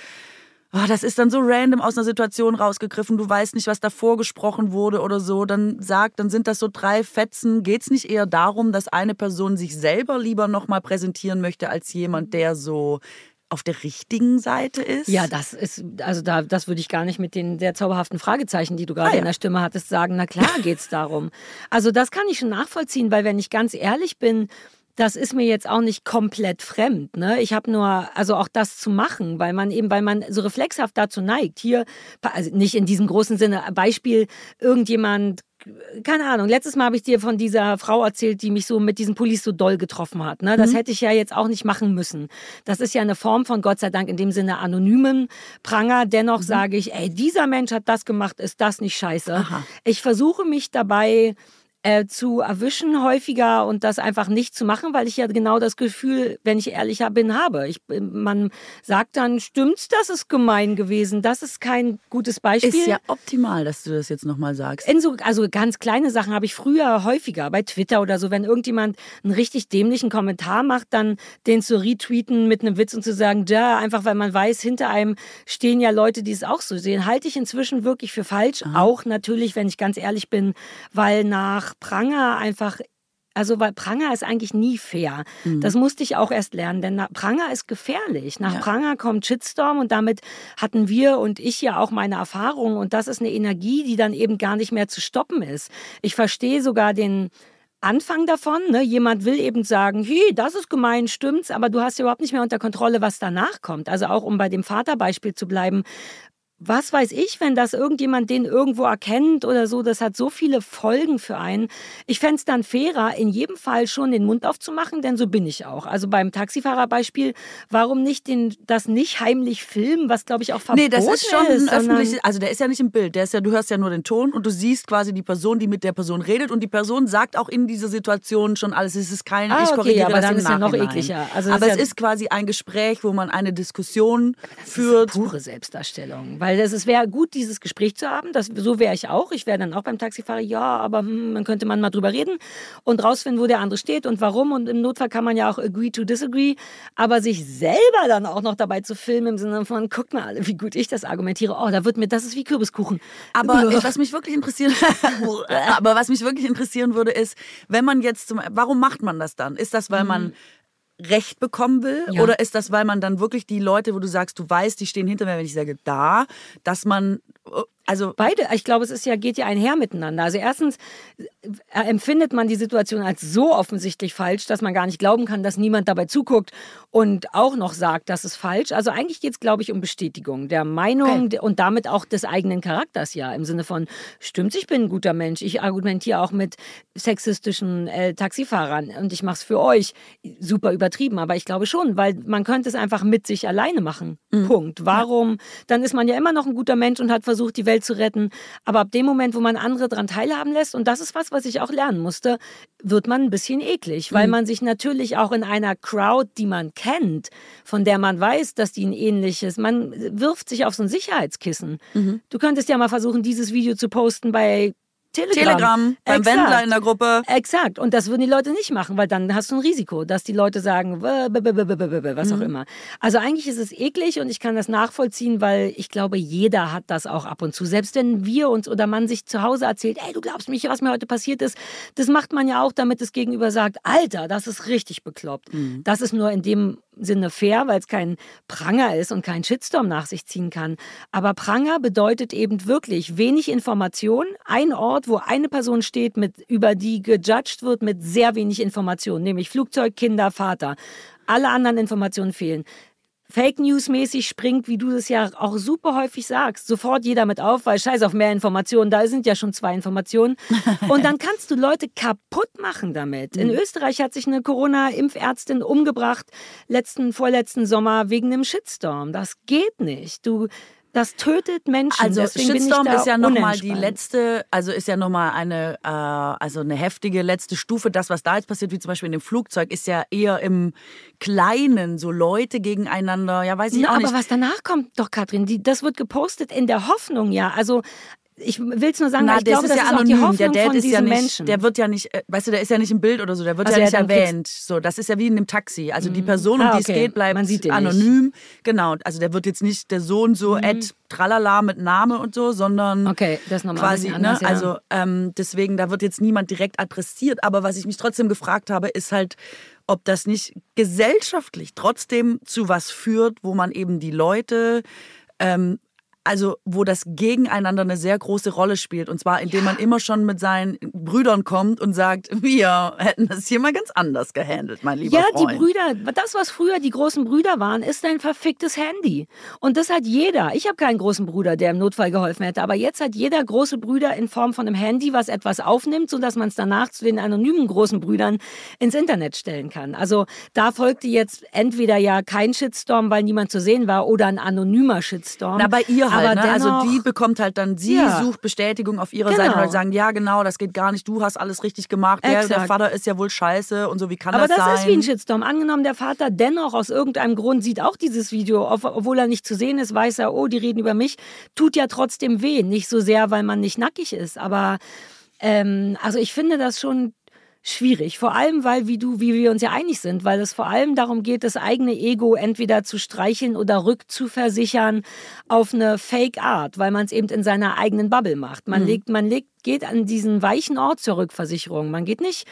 oh, das ist dann so random aus einer Situation rausgegriffen, du weißt nicht, was davor gesprochen wurde oder so, dann sagt, dann sind das so drei Fetzen. Geht es nicht eher darum, dass eine Person sich selber lieber nochmal präsentieren möchte als jemand, der so auf der richtigen Seite ist? Ja, das ist, also da, das würde ich gar nicht mit den sehr zauberhaften Fragezeichen, die du gerade ah, ja. in der Stimme hattest, sagen. Na klar geht es darum. Also das kann ich schon nachvollziehen, weil wenn ich ganz ehrlich bin, das ist mir jetzt auch nicht komplett fremd. Ne? Ich habe nur, also auch das zu machen, weil man eben, weil man so reflexhaft dazu neigt. Hier, also nicht in diesem großen Sinne, Beispiel, irgendjemand keine Ahnung, letztes Mal habe ich dir von dieser Frau erzählt, die mich so mit diesem Police so doll getroffen hat. Ne? Das mhm. hätte ich ja jetzt auch nicht machen müssen. Das ist ja eine Form von Gott sei Dank in dem Sinne anonymen Pranger. Dennoch mhm. sage ich, ey, dieser Mensch hat das gemacht, ist das nicht scheiße. Aha. Ich versuche mich dabei äh, zu erwischen häufiger und das einfach nicht zu machen, weil ich ja genau das Gefühl, wenn ich ehrlicher bin, habe. Ich, man sagt dann, stimmt's, das ist gemein gewesen, das ist kein gutes Beispiel. Ist ja optimal, dass du das jetzt nochmal sagst. In so, also ganz kleine Sachen habe ich früher häufiger bei Twitter oder so, wenn irgendjemand einen richtig dämlichen Kommentar macht, dann den zu retweeten mit einem Witz und zu sagen, da, einfach weil man weiß, hinter einem stehen ja Leute, die es auch so sehen, halte ich inzwischen wirklich für falsch. Aha. Auch natürlich, wenn ich ganz ehrlich bin, weil nach Pranger einfach also, weil Pranger ist eigentlich nie fair. Mhm. Das musste ich auch erst lernen, denn Pranger ist gefährlich. Nach ja. Pranger kommt Shitstorm und damit hatten wir und ich ja auch meine Erfahrung und das ist eine Energie, die dann eben gar nicht mehr zu stoppen ist. Ich verstehe sogar den Anfang davon. Ne? Jemand will eben sagen, hey, das ist gemein, stimmt's, aber du hast ja überhaupt nicht mehr unter Kontrolle, was danach kommt. Also auch um bei dem Vaterbeispiel zu bleiben, was weiß ich, wenn das irgendjemand den irgendwo erkennt oder so, das hat so viele Folgen für einen. Ich fände es dann fairer, in jedem Fall schon den Mund aufzumachen, denn so bin ich auch. Also beim Taxifahrerbeispiel, warum nicht den, das nicht heimlich filmen, was glaube ich auch verboten ist. Nee, das ist schon ist, ein öffentliches, also der ist ja nicht im Bild, der ist ja, du hörst ja nur den Ton und du siehst quasi die Person, die mit der Person redet und die Person sagt auch in dieser Situation schon alles. Es ist kein, ah, ich korrigiere okay, aber das dann ist ja noch ekliger. Also aber es ja ist quasi ein Gespräch, wo man eine Diskussion führt. pure Selbstdarstellung, weil weil es wäre gut, dieses Gespräch zu haben. Das, so wäre ich auch. Ich wäre dann auch beim Taxifahrer, ja, aber hm, man könnte man mal drüber reden und rausfinden, wo der andere steht und warum. Und im Notfall kann man ja auch agree to disagree. Aber sich selber dann auch noch dabei zu filmen im Sinne von, guck mal, wie gut ich das argumentiere. Oh, da wird mir, das ist wie Kürbiskuchen. Aber was mich wirklich interessieren, aber was mich wirklich interessieren würde, ist, wenn man jetzt zum, warum macht man das dann? Ist das, weil man mhm. Recht bekommen will? Ja. Oder ist das, weil man dann wirklich die Leute, wo du sagst, du weißt, die stehen hinter mir, wenn ich sage da, dass man also beide, ich glaube, es ist ja, geht ja einher miteinander. Also erstens äh, empfindet man die Situation als so offensichtlich falsch, dass man gar nicht glauben kann, dass niemand dabei zuguckt und auch noch sagt, das ist falsch. Also eigentlich geht es, glaube ich, um Bestätigung der Meinung okay. und damit auch des eigenen Charakters ja. Im Sinne von, stimmt, ich bin ein guter Mensch. Ich argumentiere auch mit sexistischen äh, Taxifahrern und ich mache es für euch. Super übertrieben, aber ich glaube schon, weil man könnte es einfach mit sich alleine machen. Mhm. Punkt. Warum? Dann ist man ja immer noch ein guter Mensch und hat versucht, die Welt Welt zu retten. Aber ab dem Moment, wo man andere daran teilhaben lässt, und das ist was, was ich auch lernen musste, wird man ein bisschen eklig, weil mhm. man sich natürlich auch in einer Crowd, die man kennt, von der man weiß, dass die ein ähnliches, man wirft sich auf so ein Sicherheitskissen. Mhm. Du könntest ja mal versuchen, dieses Video zu posten bei Telegram. Telegram, beim Exakt. Wendler in der Gruppe. Exakt. Und das würden die Leute nicht machen, weil dann hast du ein Risiko, dass die Leute sagen, was auch mhm. immer. Also eigentlich ist es eklig und ich kann das nachvollziehen, weil ich glaube, jeder hat das auch ab und zu. Selbst wenn wir uns oder man sich zu Hause erzählt, ey, du glaubst mich, was mir heute passiert ist, das macht man ja auch, damit das Gegenüber sagt, Alter, das ist richtig bekloppt. Mhm. Das ist nur in dem Sinne fair, weil es kein Pranger ist und kein Shitstorm nach sich ziehen kann. Aber Pranger bedeutet eben wirklich wenig Information, ein Ort, wo eine Person steht, mit, über die gejudged wird mit sehr wenig Information, nämlich Flugzeug, Kinder, Vater. Alle anderen Informationen fehlen. Fake News-mäßig springt, wie du das ja auch super häufig sagst, sofort jeder mit auf, weil scheiß auf mehr Informationen, da sind ja schon zwei Informationen. Und dann kannst du Leute kaputt machen damit. In mhm. Österreich hat sich eine Corona-Impfärztin umgebracht, letzten, vorletzten Sommer wegen einem Shitstorm. Das geht nicht. Du, das tötet Menschen. Also Deswegen Shitstorm ist ja nochmal die letzte, also ist ja nochmal eine, äh, also eine heftige letzte Stufe. Das, was da jetzt passiert, wie zum Beispiel in dem Flugzeug, ist ja eher im Kleinen, so Leute gegeneinander. Ja, weiß ich Na, auch nicht. Aber was danach kommt, doch Katrin, die, das wird gepostet in der Hoffnung, ja. Also ich will es nur sagen, Na, ich der glaube, ist das ja ist anonym. auch die der Dad ist ja nicht, Menschen. der wird ja nicht, äh, weißt du, der ist ja nicht im Bild oder so, der wird Also ja ja, nicht erwähnt. So, das ist ja wie in einem Taxi. Also die Person, um Ah, die es okay. geht, bleibt anonym. Genau. Also der wird jetzt nicht der Sohn so Mhm. Ed Tralala mit Name und so, sondern Okay, das ist nochmal quasi, ne? anders, ja. Also ähm, deswegen, da wird jetzt niemand direkt adressiert. Aber was ich mich trotzdem gefragt habe, ist halt, ob das nicht gesellschaftlich trotzdem zu was führt, wo man eben die Leute ähm, also wo das gegeneinander eine sehr große Rolle spielt. Und zwar, indem man immer schon mit seinen Brüdern kommt und sagt, wir hätten das hier mal ganz anders gehandelt, mein lieber Ja, Freund. die Brüder, das, was früher die großen Brüder waren, ist ein verficktes Handy. Und das hat jeder. Ich habe keinen großen Bruder, der im Notfall geholfen hätte, aber jetzt hat jeder große Brüder in Form von einem Handy, was etwas aufnimmt, sodass man es danach zu den anonymen großen Brüdern ins Internet stellen kann. Also da folgte jetzt entweder ja kein Shitstorm, weil niemand zu sehen war, oder ein anonymer Shitstorm. Na, bei ihr halt, Aber ne? Also dennoch- die bekommt halt dann, sie Ja. sucht Bestätigung auf ihrer Genau. Seite, weil sie sagen, ja genau, das geht gar nicht, du hast alles richtig gemacht, der, der. Vater ist ja wohl scheiße und so, wie kann Aber das, das sein? ist wie ein Shitstorm. Angenommen, der Vater dennoch aus irgendeinem Grund sieht auch dieses Video, ob- obwohl er nicht zu sehen ist, weiß er, oh, die reden über mich, tut ja trotzdem weh. Nicht so sehr, weil man nicht nackig ist, aber ähm, also ich finde das schon schwierig. Vor allem, weil, wie du, wie wir uns ja einig sind, weil es vor allem darum geht, das eigene Ego entweder zu streicheln oder rückzuversichern auf eine Fake Art, weil man es eben in seiner eigenen Bubble macht. Man legt, man legt, geht an diesen weichen Ort zur Rückversicherung. Man geht nicht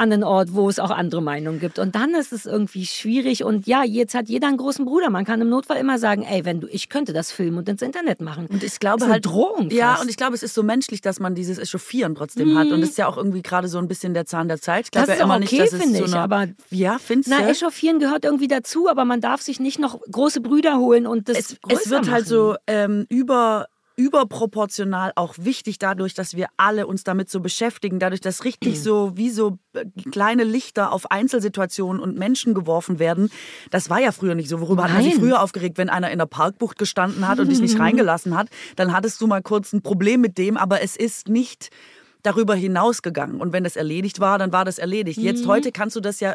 an den Ort, wo es auch andere Meinungen gibt. Und dann ist es irgendwie schwierig. Und ja, jetzt hat jeder einen großen Bruder. Man kann im Notfall immer sagen, ey, wenn du, ich könnte das filmen und ins Internet machen. Und ich glaube das ist eine halt Drohung. Ja, fast. und ich glaube, es ist so menschlich, dass man dieses Echauffieren trotzdem hat. Und das ist ja auch irgendwie gerade so ein bisschen der Zahn der Zeit. Ich glaube ja immer okay, nicht, dass es finde so ich, eine, aber- ja, findest Na? Echauffieren gehört irgendwie dazu, aber man darf sich nicht noch große Brüder holen und das es, es wird halt machen. so ähm, über überproportional auch wichtig dadurch, dass wir alle uns damit so beschäftigen, dadurch, dass richtig so wie so äh, kleine Lichter auf Einzelsituationen und Menschen geworfen werden. Das war ja früher nicht so. Worüber hat man sich Nein. früher aufgeregt, wenn einer in der Parkbucht gestanden hat und dich nicht reingelassen hat, dann hattest du mal kurz ein Problem mit dem, aber es ist nicht darüber hinausgegangen. Und wenn das erledigt war, dann war das erledigt. Jetzt heute kannst du das ja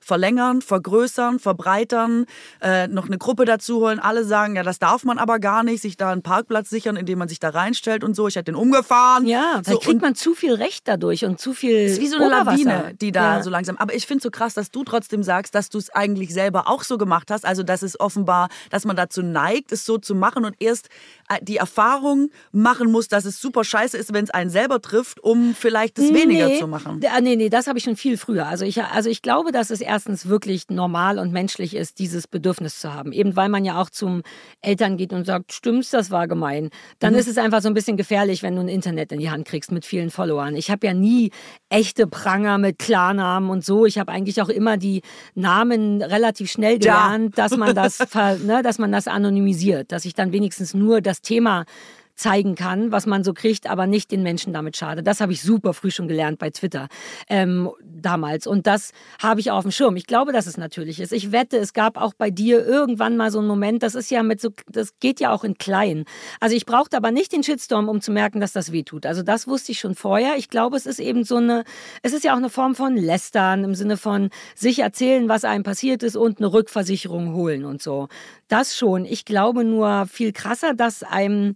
verlängern, vergrößern, verbreitern, äh, noch eine Gruppe dazu holen. Alle sagen, ja, das darf man aber gar nicht, sich da einen Parkplatz sichern, indem man sich da reinstellt und so. Ich hätte den umgefahren. Ja, so, vielleicht kriegt man zu viel Recht dadurch und zu viel es ist wie so eine Oberwasser. Lawine, die da ja. so langsam. Aber ich finde so krass, dass du trotzdem sagst, dass du es eigentlich selber auch so gemacht hast. Also, dass es offenbar, dass man dazu neigt, es so zu machen und erst die Erfahrung machen muss, dass es super scheiße ist, wenn es einen selber trifft, um vielleicht es weniger nee, zu machen. Nee, nee, das habe ich schon viel früher. Also ich, also ich glaube, dass es erstens wirklich normal und menschlich ist, dieses Bedürfnis zu haben. Eben weil man ja auch zum Eltern geht und sagt, stimmt's, das war gemein. Dann Mhm. ist es einfach so ein bisschen gefährlich, wenn du ein Internet in die Hand kriegst mit vielen Followern. Ich habe ja nie echte Pranger mit Klarnamen und so. Ich habe eigentlich auch immer die Namen relativ schnell Ja. gelernt, dass man das, ne, dass man das anonymisiert, dass ich dann wenigstens nur das Thema zeigen kann, was man so kriegt, aber nicht den Menschen damit schade. Das habe ich super früh schon gelernt bei Twitter ähm, damals. Und das habe ich auf dem Schirm. Ich glaube, dass es natürlich ist. Ich wette, es gab auch bei dir irgendwann mal so einen Moment, das ist ja mit so, das geht ja auch in klein. Also ich brauchte aber nicht den Shitstorm, um zu merken, dass das weh tut. Also das wusste ich schon vorher. Ich glaube, es ist eben so eine, es ist ja auch eine Form von Lästern im Sinne von sich erzählen, was einem passiert ist und eine Rückversicherung holen und so. Das schon. Ich glaube nur viel krasser, dass einem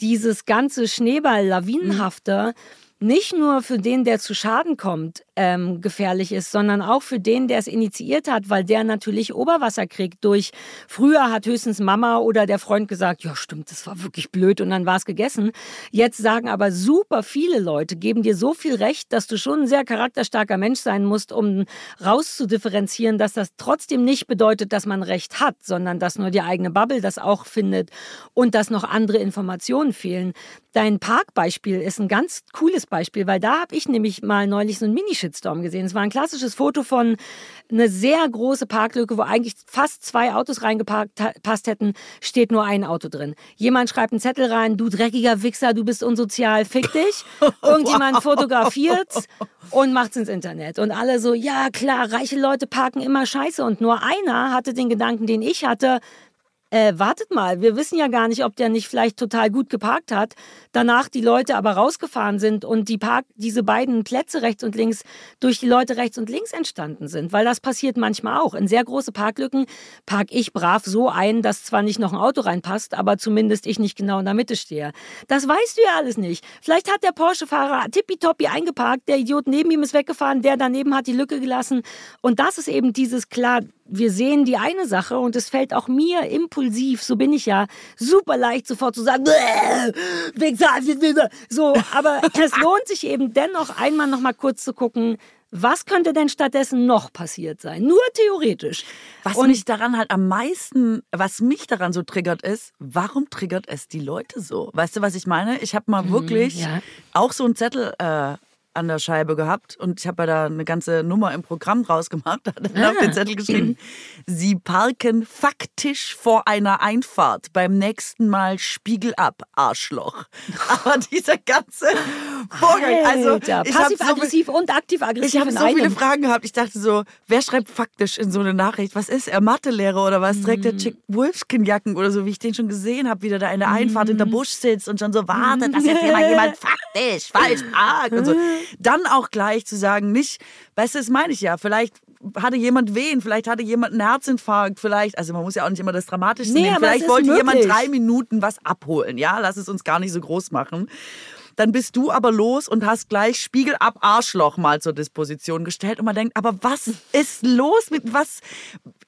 dieses ganze Schneeball-Lawinenhafte nicht nur für den, der zu Schaden kommt, ähm, gefährlich ist, sondern auch für den, der es initiiert hat, weil der natürlich Oberwasser kriegt durch, früher hat höchstens Mama oder der Freund gesagt, ja stimmt, das war wirklich blöd und dann war es gegessen. Jetzt sagen aber super viele Leute, geben dir so viel Recht, dass du schon ein sehr charakterstarker Mensch sein musst, um rauszudifferenzieren, dass das trotzdem nicht bedeutet, dass man Recht hat, sondern dass nur die eigene Bubble das auch findet und dass noch andere Informationen fehlen. Dein Parkbeispiel ist ein ganz cooles Beispiel, weil da habe ich nämlich mal neulich so einen Mini-Shitstorm gesehen. Es war ein klassisches Foto von einer sehr große Parklücke, wo eigentlich fast zwei Autos reingepasst hätten, steht nur ein Auto drin. Jemand schreibt einen Zettel rein, du dreckiger Wichser, du bist unsozial, fick dich. Irgendjemand fotografiert und macht's ins Internet. Und alle so, ja klar, reiche Leute parken immer scheiße. Und nur einer hatte den Gedanken, den ich hatte, äh, wartet mal, wir wissen ja gar nicht, ob der nicht vielleicht total gut geparkt hat, danach die Leute aber rausgefahren sind und die Park, diese beiden Plätze rechts und links durch die Leute rechts und links entstanden sind, weil das passiert manchmal auch. In sehr große Parklücken park ich brav so ein, dass zwar nicht noch ein Auto reinpasst, aber zumindest ich nicht genau in der Mitte stehe. Das weißt du ja alles nicht. Vielleicht hat der Porsche-Fahrer tippitoppi eingeparkt, der Idiot neben ihm ist weggefahren, der daneben hat die Lücke gelassen und das ist eben dieses klar, wir sehen die eine Sache und es fällt auch mir impulsiv, so bin ich ja, super leicht sofort zu sagen, so, aber es lohnt sich eben dennoch einmal noch mal kurz zu gucken, was könnte denn stattdessen noch passiert sein? Nur theoretisch. Was und mich daran halt am meisten, was mich daran so triggert ist, warum triggert es die Leute so? Weißt du, was ich meine? Ich habe mal mhm, wirklich ja. auch so einen Zettel äh, an der Scheibe gehabt und ich habe ja da eine ganze Nummer im Programm draus gemacht. Da hat er ah. auf den Zettel geschrieben, Sie parken faktisch vor einer Einfahrt. Beim nächsten Mal Spiegel ab, Arschloch. Aber dieser ganze Vorgang, also passiv-aggressiv so, und aktiv-aggressiv. Ich habe so viele Fragen gehabt. Ich dachte so, wer schreibt faktisch in so eine Nachricht? Was ist er, Mathelehrer oder was? Trägt der mhm. Chick Wolfskin-Jacken oder so, wie ich den schon gesehen habe, wie der da in der Einfahrt in der mhm. Busch sitzt und schon so wartet, dass jetzt jemand, jemand faktisch falsch parkt und so. Dann auch gleich zu sagen, nicht, weißt du, das meine ich ja, vielleicht hatte jemand wen, vielleicht hatte jemand einen Herzinfarkt, vielleicht, also man muss ja auch nicht immer das Dramatischste nee, nehmen, vielleicht wollte möglich. jemand drei Minuten was abholen, ja, lass es uns gar nicht so groß machen. Dann bist du aber los und hast gleich Spiegel ab Arschloch mal zur Disposition gestellt und man denkt, aber was ist los mit was?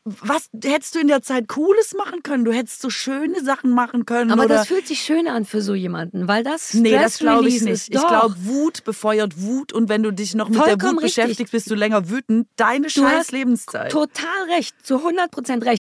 Was hättest du in der Zeit Cooles machen können? Du hättest so schöne Sachen machen können. Aber das fühlt sich schön an für so jemanden, weil das Nee, das glaube ich nicht. Ich glaube, Wut befeuert Wut und wenn du dich noch mit Vollkommen der Wut richtig. beschäftigst, bist du länger wütend. Deine du scheiß Lebenszeit. Total recht, zu 100 Prozent recht.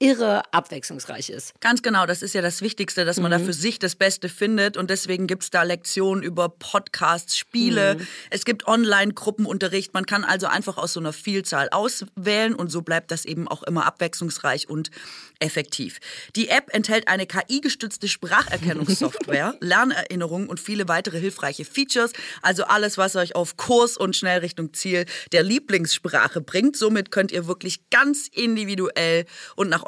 irre abwechslungsreich ist. Ganz genau, das ist ja das Wichtigste, dass man mhm. da für sich das Beste findet. Und deswegen gibt es da Lektionen über Podcasts, Spiele. Mhm. Es gibt Online-Gruppenunterricht. Man kann also einfach aus so einer Vielzahl auswählen und so bleibt das eben auch immer abwechslungsreich und effektiv. Die App enthält eine KI-gestützte Spracherkennungssoftware, Lernerinnerungen und viele weitere hilfreiche Features. Also alles, was euch auf Kurs und schnell Richtung Ziel der Lieblingssprache bringt. Somit könnt ihr wirklich ganz individuell und nach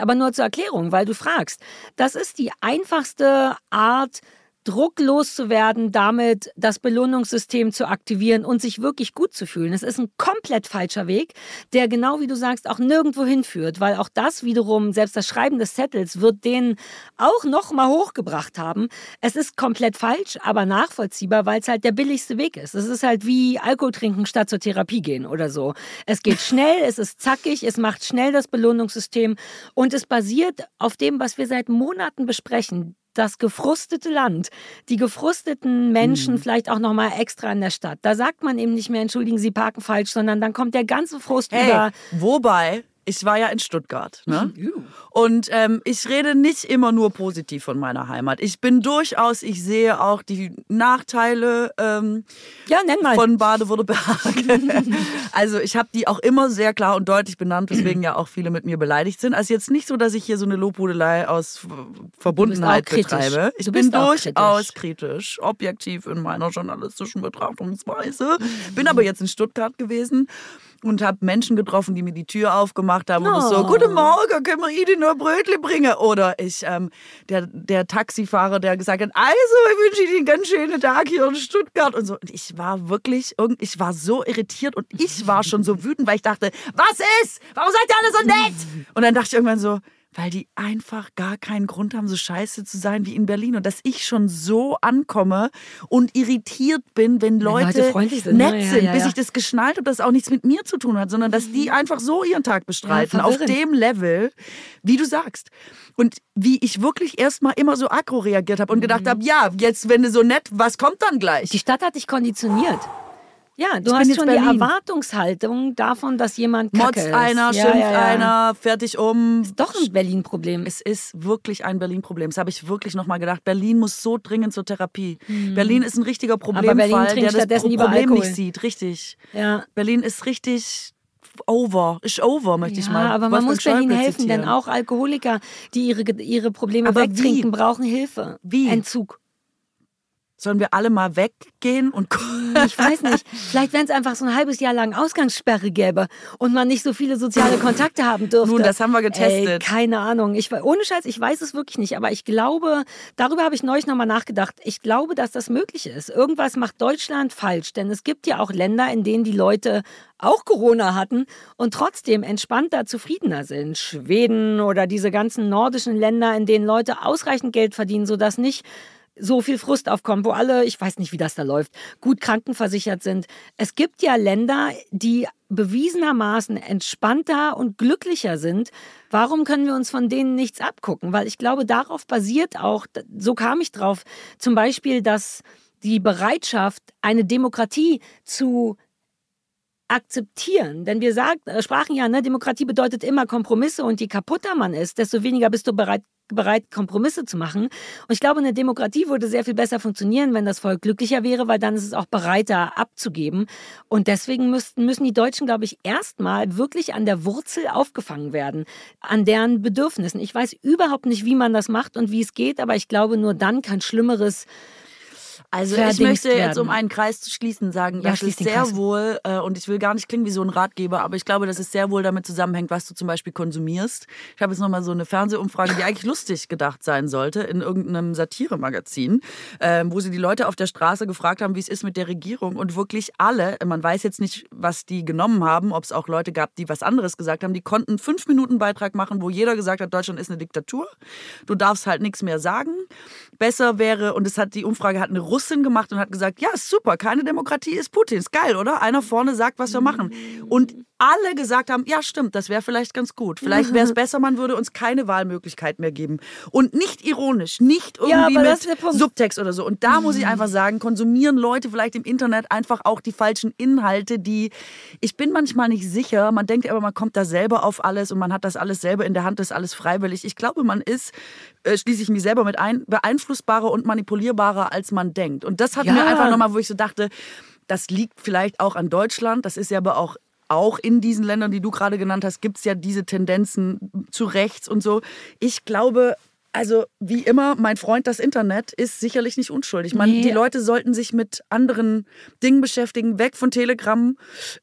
Aber nur zur Erklärung, weil du fragst. Das ist die einfachste Art, drucklos zu werden, damit das Belohnungssystem zu aktivieren und sich wirklich gut zu fühlen. Es ist ein komplett falscher Weg, der genau wie du sagst auch nirgendwo hinführt, weil auch das wiederum, selbst das Schreiben des Settles wird den auch noch mal hochgebracht haben. Es ist komplett falsch, aber nachvollziehbar, weil es halt der billigste Weg ist. Es ist halt wie Alkohol trinken statt zur Therapie gehen oder so. Es geht schnell, es ist zackig, es macht schnell das Belohnungssystem und es basiert auf dem, was wir seit Monaten besprechen das gefrustete Land, die gefrusteten Menschen mhm. vielleicht auch noch mal extra in der Stadt. Da sagt man eben nicht mehr, entschuldigen Sie, parken falsch, sondern dann kommt der ganze Frust hey, über. Wobei ich war ja in Stuttgart. Ne? Und ähm, ich rede nicht immer nur positiv von meiner Heimat. Ich bin durchaus, ich sehe auch die Nachteile ähm, ja, von Baden-Württemberg. also ich habe die auch immer sehr klar und deutlich benannt, weswegen ja auch viele mit mir beleidigt sind. Also jetzt nicht so, dass ich hier so eine Lobhudelei aus Verbundenheit betreibe. Ich bin durchaus kritisch. kritisch, objektiv in meiner journalistischen Betrachtungsweise. Bin aber jetzt in Stuttgart gewesen und habe Menschen getroffen, die mir die Tür aufgemacht haben oh. und so, guten Morgen, können wir Ihnen nur Brötchen bringen? Oder ich, ähm, der, der Taxifahrer, der gesagt hat, also, ich wünsche Ihnen einen ganz schönen Tag hier in Stuttgart und so. Und ich war wirklich, ich war so irritiert und ich war schon so wütend, weil ich dachte, was ist? Warum seid ihr alle so nett? Und dann dachte ich irgendwann so, weil die einfach gar keinen Grund haben, so scheiße zu sein wie in Berlin. Und dass ich schon so ankomme und irritiert bin, wenn Leute, Leute sind, nett ne? sind, ja, ja, bis ich das geschnallt habe, dass es auch nichts mit mir zu tun hat, sondern dass die mhm. einfach so ihren Tag bestreiten, auf dem Level, wie du sagst. Und wie ich wirklich erstmal immer so aggro reagiert habe und gedacht mhm. habe, ja, jetzt, wenn du so nett, was kommt dann gleich? Die Stadt hat dich konditioniert. Ja, du ich hast schon Berlin. die Erwartungshaltung davon, dass jemand kacke Motz einer, ja, schimpft ja, ja. einer, fertig um. Ist doch ein Berlin-Problem. Es ist wirklich ein Berlin-Problem. Das habe ich wirklich nochmal gedacht. Berlin muss so dringend zur Therapie. Hm. Berlin ist ein richtiger Problemfall, der das Problem nicht sieht. Richtig. Ja. Berlin ist richtig over, ist over, möchte ja, ich mal. Aber man muss Berlin helfen, zitieren. denn auch Alkoholiker, die ihre, ihre Probleme aber wegtrinken, wie? brauchen Hilfe. Wie? Entzug. Sollen wir alle mal weggehen und Ich weiß nicht. Vielleicht, wenn es einfach so ein halbes Jahr lang Ausgangssperre gäbe und man nicht so viele soziale Kontakte haben dürfte. Nun, das haben wir getestet. Ey, keine Ahnung. Ich, ohne Scheiß, ich weiß es wirklich nicht. Aber ich glaube, darüber habe ich neulich nochmal nachgedacht. Ich glaube, dass das möglich ist. Irgendwas macht Deutschland falsch. Denn es gibt ja auch Länder, in denen die Leute auch Corona hatten und trotzdem entspannter, zufriedener sind. Schweden oder diese ganzen nordischen Länder, in denen Leute ausreichend Geld verdienen, sodass nicht so viel Frust aufkommt, wo alle, ich weiß nicht, wie das da läuft, gut krankenversichert sind. Es gibt ja Länder, die bewiesenermaßen entspannter und glücklicher sind. Warum können wir uns von denen nichts abgucken? Weil ich glaube, darauf basiert auch, so kam ich drauf, zum Beispiel, dass die Bereitschaft, eine Demokratie zu akzeptieren. Denn wir sagt, äh, sprachen ja, ne, Demokratie bedeutet immer Kompromisse und je kaputter man ist, desto weniger bist du bereit, bereit, Kompromisse zu machen. Und ich glaube, eine Demokratie würde sehr viel besser funktionieren, wenn das Volk glücklicher wäre, weil dann ist es auch bereiter abzugeben. Und deswegen müssten, müssen die Deutschen, glaube ich, erstmal wirklich an der Wurzel aufgefangen werden, an deren Bedürfnissen. Ich weiß überhaupt nicht, wie man das macht und wie es geht, aber ich glaube, nur dann kann Schlimmeres also ich möchte werden. jetzt, um einen Kreis zu schließen, sagen, ja, das ist sehr wohl, äh, und ich will gar nicht klingen wie so ein Ratgeber, aber ich glaube, dass es sehr wohl damit zusammenhängt, was du zum Beispiel konsumierst. Ich habe jetzt nochmal so eine Fernsehumfrage, die eigentlich lustig gedacht sein sollte, in irgendeinem Satiremagazin, äh, wo sie die Leute auf der Straße gefragt haben, wie es ist mit der Regierung. Und wirklich alle, man weiß jetzt nicht, was die genommen haben, ob es auch Leute gab, die was anderes gesagt haben, die konnten fünf Minuten Beitrag machen, wo jeder gesagt hat, Deutschland ist eine Diktatur. Du darfst halt nichts mehr sagen. Besser wäre, und es hat die Umfrage hat eine Russin gemacht und hat gesagt, ja, super, keine Demokratie ist Putin. Ist geil, oder? Einer vorne sagt, was wir machen. Und alle gesagt haben, ja, stimmt, das wäre vielleicht ganz gut. Vielleicht wäre es besser, man würde uns keine Wahlmöglichkeit mehr geben. Und nicht ironisch, nicht irgendwie ja, mit Subtext oder so. Und da muss ich mhm. einfach sagen, konsumieren Leute vielleicht im Internet einfach auch die falschen Inhalte, die ich bin manchmal nicht sicher. Man denkt aber, man kommt da selber auf alles und man hat das alles selber in der Hand, das ist alles freiwillig. Ich glaube, man ist, äh, schließe ich mich selber mit ein, beeinflussbarer und manipulierbarer, als man denkt. Und das hat ja. mir einfach nochmal, wo ich so dachte, das liegt vielleicht auch an Deutschland, das ist ja aber auch auch in diesen Ländern, die du gerade genannt hast, gibt es ja diese Tendenzen zu rechts und so. Ich glaube, also wie immer, mein Freund, das Internet ist sicherlich nicht unschuldig. Man, nee. Die Leute sollten sich mit anderen Dingen beschäftigen, weg von Telegram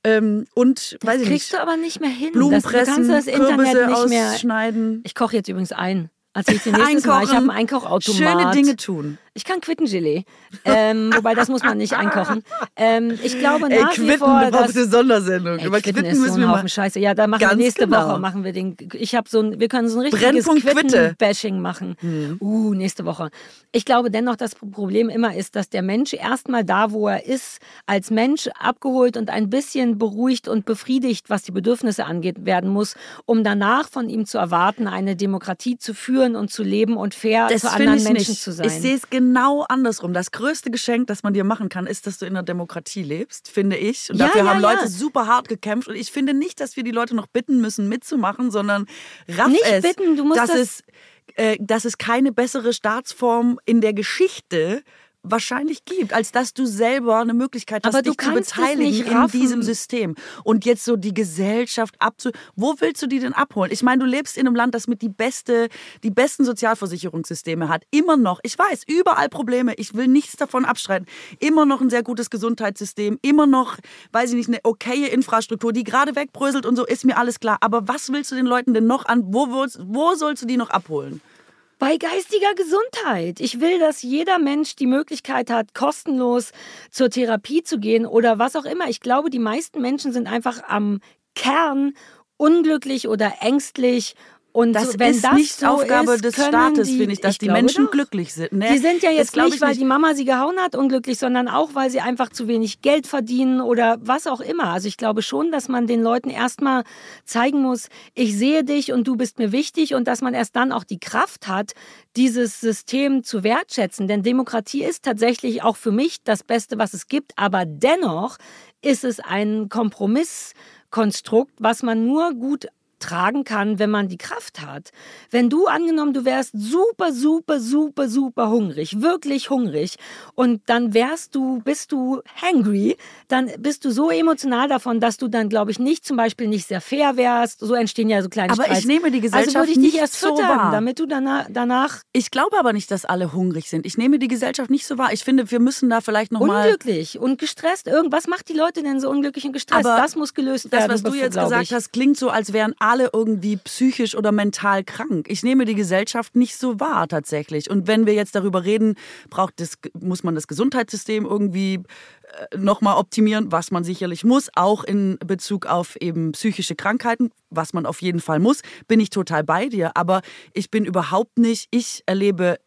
ähm, und das weiß ich kriegst du aber nicht mehr hin. Blumen pressen, das, du das Internet Kürbisse nicht mehr. ausschneiden. Ich koche jetzt übrigens ein. Also ich ich habe einen Einkochautomat. Schöne Dinge tun. Ich kann Quittengelee, ähm, wobei das muss man nicht einkochen. Ähm, ich glaube nach Ey, Quitten, wie vor, dass eine Sondersendung. Ey, Über Quitten, Quitten müssen so wir mal Scheiße. Ja, da machen wir nächste genau. Woche machen wir den. Ich habe so ein, wir können so ein richtiges Quitten-Bashing machen. Hm. Uh, nächste Woche. Ich glaube dennoch, das Problem immer ist, dass der Mensch erstmal da, wo er ist, als Mensch abgeholt und ein bisschen beruhigt und befriedigt, was die Bedürfnisse angeht, werden muss, um danach von ihm zu erwarten, eine Demokratie zu führen und zu leben und fair das zu anderen Menschen nicht. zu sein. Ich sehe es genau genau andersrum. Das größte Geschenk, das man dir machen kann, ist, dass du in einer Demokratie lebst, finde ich. Und dafür ja, haben ja. Leute super hart gekämpft. Und ich finde nicht, dass wir die Leute noch bitten müssen, mitzumachen, sondern raff nicht es, bitten, du musst dass, das es, äh, dass es keine bessere Staatsform in der Geschichte gibt wahrscheinlich gibt, als dass du selber eine Möglichkeit hast, Aber dich zu beteiligen in diesem System. Und jetzt so die Gesellschaft abzu... Wo willst du die denn abholen? Ich meine, du lebst in einem Land, das mit die beste, die besten Sozialversicherungssysteme hat. Immer noch. Ich weiß, überall Probleme. Ich will nichts davon abstreiten. Immer noch ein sehr gutes Gesundheitssystem. Immer noch, weiß ich nicht, eine okaye Infrastruktur, die gerade wegbröselt und so, ist mir alles klar. Aber was willst du den Leuten denn noch an... Wo, wo, wo sollst du die noch abholen? Bei geistiger Gesundheit. Ich will, dass jeder Mensch die Möglichkeit hat, kostenlos zur Therapie zu gehen oder was auch immer. Ich glaube, die meisten Menschen sind einfach am Kern unglücklich oder ängstlich und das so, wenn ist das nicht so Aufgabe ist, des Staates, finde ich, dass ich die Menschen doch. glücklich sind. Ne? Die sind ja jetzt nicht, weil nicht. die Mama sie gehauen hat, unglücklich, sondern auch, weil sie einfach zu wenig Geld verdienen oder was auch immer. Also ich glaube schon, dass man den Leuten erstmal zeigen muss, ich sehe dich und du bist mir wichtig und dass man erst dann auch die Kraft hat, dieses System zu wertschätzen. Denn Demokratie ist tatsächlich auch für mich das Beste, was es gibt. Aber dennoch ist es ein Kompromisskonstrukt, was man nur gut tragen kann, wenn man die Kraft hat. Wenn du angenommen, du wärst super, super, super, super hungrig, wirklich hungrig und dann wärst du, bist du hangry, dann bist du so emotional davon, dass du dann, glaube ich, nicht zum Beispiel nicht sehr fair wärst. So entstehen ja so kleine Aber Streits. ich nehme die Gesellschaft also würde ich nicht dich erst so füttern, wahr. damit du danach, danach Ich glaube aber nicht, dass alle hungrig sind. Ich nehme die Gesellschaft nicht so wahr. Ich finde, wir müssen da vielleicht noch mal unglücklich und gestresst. Irgendwas macht die Leute denn so unglücklich und gestresst? Aber das muss gelöst das, werden. was du jetzt gesagt hast, klingt so, als wären alle irgendwie psychisch oder mental krank. Ich nehme die Gesellschaft nicht so wahr tatsächlich. Und wenn wir jetzt darüber reden, braucht das, muss man das Gesundheitssystem irgendwie äh, nochmal optimieren, was man sicherlich muss, auch in Bezug auf eben psychische Krankheiten, was man auf jeden Fall muss, bin ich total bei dir. Aber ich bin überhaupt nicht, ich erlebe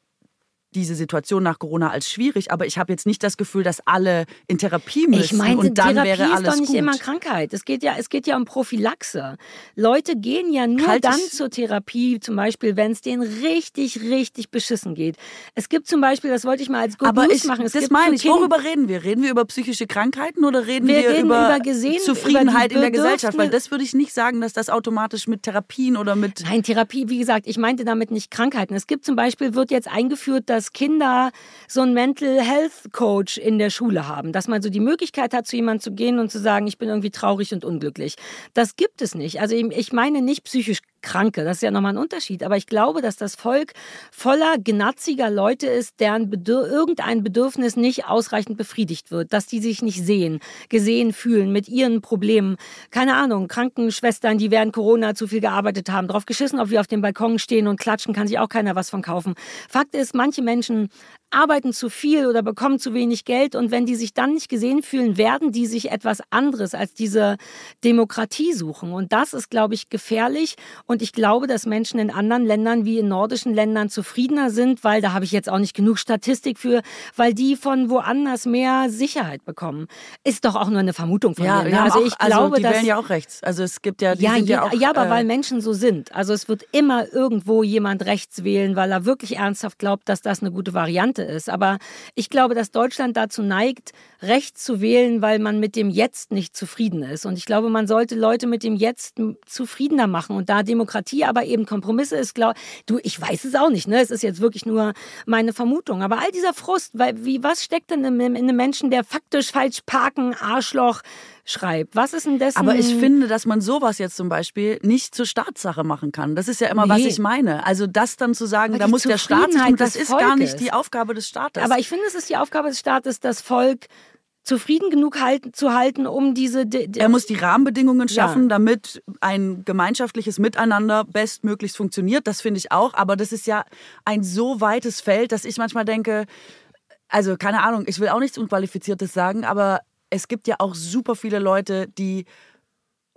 diese Situation nach Corona als schwierig, aber ich habe jetzt nicht das Gefühl, dass alle in Therapie müssen Ich meine, und dann Therapie wäre ist alles doch nicht gut. immer Krankheit. Es geht ja, es geht ja um Prophylaxe. Leute gehen ja nur Kalt dann ist- zur Therapie, zum Beispiel, wenn es denen richtig, richtig beschissen geht. Es gibt zum Beispiel, das wollte ich mal als Good aber News ich, machen. Es das meine ich. Worüber reden wir? Reden wir über psychische Krankheiten oder reden Wir wir, reden über, über gesehen- Zufriedenheit über in der Gesellschaft? Weil das würde ich nicht sagen, dass das automatisch mit Therapien oder mit Nein, Therapie, wie gesagt, ich meinte damit nicht Krankheiten. Es gibt zum Beispiel, wird jetzt eingeführt, dass Kinder so einen Mental Health Coach in der Schule haben. Dass man so die Möglichkeit hat, zu jemandem zu gehen und zu sagen, ich bin irgendwie traurig und unglücklich. Das gibt es nicht. Also ich meine nicht psychisch Kranke, das ist ja nochmal ein Unterschied. Aber ich glaube, dass das Volk voller gnatziger Leute ist, deren Bedür irgendein Bedürfnis nicht ausreichend befriedigt wird. Dass die sich nicht sehen, gesehen fühlen mit ihren Problemen. Keine Ahnung, Krankenschwestern, die während Corona zu viel gearbeitet haben, drauf geschissen, ob wir auf dem Balkon stehen und klatschen, kann sich auch keiner was von kaufen. Fakt ist, manche Menschen arbeiten zu viel oder bekommen zu wenig Geld und wenn die sich dann nicht gesehen fühlen, werden die sich etwas anderes als diese Demokratie suchen. Und das ist, glaube ich, gefährlich. Und ich glaube, dass Menschen in anderen Ländern wie in nordischen Ländern zufriedener sind, weil da habe ich jetzt auch nicht genug Statistik für, weil die von woanders mehr Sicherheit bekommen. Ist doch auch nur eine Vermutung von ja, mir. Ne? Also auch, ich glaube, die dass wählen ja auch rechts. Also es gibt ja, die ja, sind ja, jeder- auch. ja, aber äh, weil Menschen so sind. Also es wird immer irgendwo jemand rechts wählen, weil er wirklich ernsthaft glaubt, dass das eine gute Variante ist. Aber ich glaube, dass Deutschland dazu neigt, rechts zu wählen, weil man mit dem Jetzt nicht zufrieden ist. Und ich glaube, man sollte Leute mit dem Jetzt zufriedener machen. Und da Demokratie aber eben Kompromisse ist, glaub, du, ich weiß es auch nicht. Ne? Es ist jetzt wirklich nur meine Vermutung. Aber all dieser Frust, weil wie was steckt denn in einem Menschen, der faktisch falsch parken, Arschloch, schreibt. Was ist denn dessen? Aber ich finde, dass man sowas jetzt zum Beispiel nicht zur Staatssache machen kann. Das ist ja immer, nee. was ich meine. Also das dann zu sagen, Aber da muss der Staat tun, das ist Volkes. gar nicht die Aufgabe des Staates. Aber ich finde, es ist die Aufgabe des Staates, das Volk zufrieden genug halten, zu halten, um diese. er muss die Rahmenbedingungen schaffen, ja. damit ein gemeinschaftliches Miteinander bestmöglichst funktioniert. Das finde ich auch. Aber das ist ja ein so weites Feld, dass ich manchmal denke, also keine Ahnung, ich will auch nichts Unqualifiziertes sagen, aber es gibt ja auch super viele Leute, die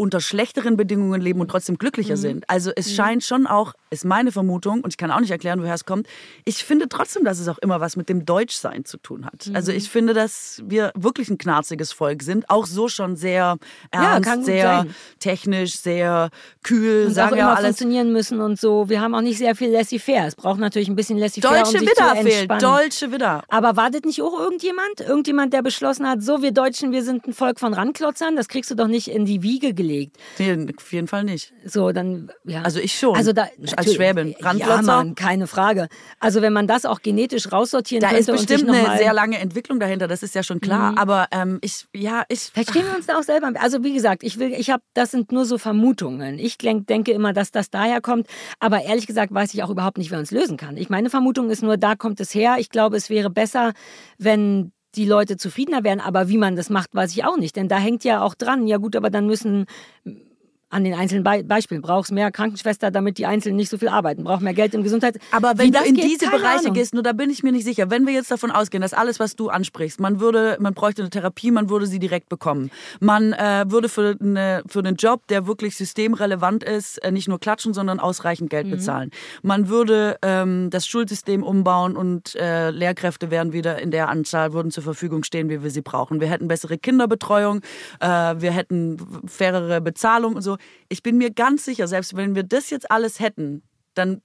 unter schlechteren Bedingungen leben und trotzdem glücklicher mhm. sind. Also es mhm. scheint schon auch, ist meine Vermutung, und ich kann auch nicht erklären, woher es kommt, ich finde trotzdem, dass es auch immer was mit dem Deutschsein zu tun hat. Mhm. Also ich finde, dass wir wirklich ein knarziges Volk sind, auch so schon sehr ernst, ja, sehr technisch, sehr kühl, und sagen auch immer alles. funktionieren müssen und so. Wir haben auch nicht sehr viel laissez-faire. Es braucht natürlich ein bisschen laissez-faire, Deutsche um sich Widder zu fehlt, Deutsche Widder. Aber wartet nicht auch irgendjemand? Irgendjemand, der beschlossen hat, so wir Deutschen, wir sind ein Volk von Randklotzern, das kriegst du doch nicht in die Wiege gelegt gelegt. Nee, auf jeden Fall nicht. So, dann, ja. Also ich schon. Also da, als Schwäbin. Ja, Mann, keine Frage. Also wenn man das auch genetisch raussortieren da könnte. Da ist bestimmt eine sehr lange Entwicklung dahinter, das ist ja schon klar. Mhm. Aber ähm, ich, ja, ich. Verstehen wir uns da auch selber. Also wie gesagt, ich will, ich habe, das sind nur so Vermutungen. Ich denke immer, dass das daher kommt. Aber ehrlich gesagt weiß ich auch überhaupt nicht, wer uns lösen kann. Ich meine Vermutung ist nur, da kommt es her. Ich glaube, es wäre besser, wenn die Leute zufriedener werden. Aber wie man das macht, weiß ich auch nicht. Denn da hängt ja auch dran, ja gut, aber dann müssen an den einzelnen Be Beispielen. Brauchst mehr Krankenschwester, damit die Einzelnen nicht so viel arbeiten. Braucht mehr Geld im Gesundheits... Aber wenn du in geht, diese Bereiche Ahnung. gehst, nur da bin ich mir nicht sicher. Wenn wir jetzt davon ausgehen, dass alles, was du ansprichst, man würde, man bräuchte eine Therapie, man würde sie direkt bekommen. Man äh, würde für, eine, für einen Job, der wirklich systemrelevant ist, äh, nicht nur klatschen, sondern ausreichend Geld mhm. bezahlen. Man würde ähm, das Schulsystem umbauen und äh, Lehrkräfte wären wieder in der Anzahl, würden zur Verfügung stehen, wie wir sie brauchen. Wir hätten bessere Kinderbetreuung, äh, wir hätten fairere Bezahlung und so ich bin mir ganz sicher, selbst wenn wir das jetzt alles hätten, dann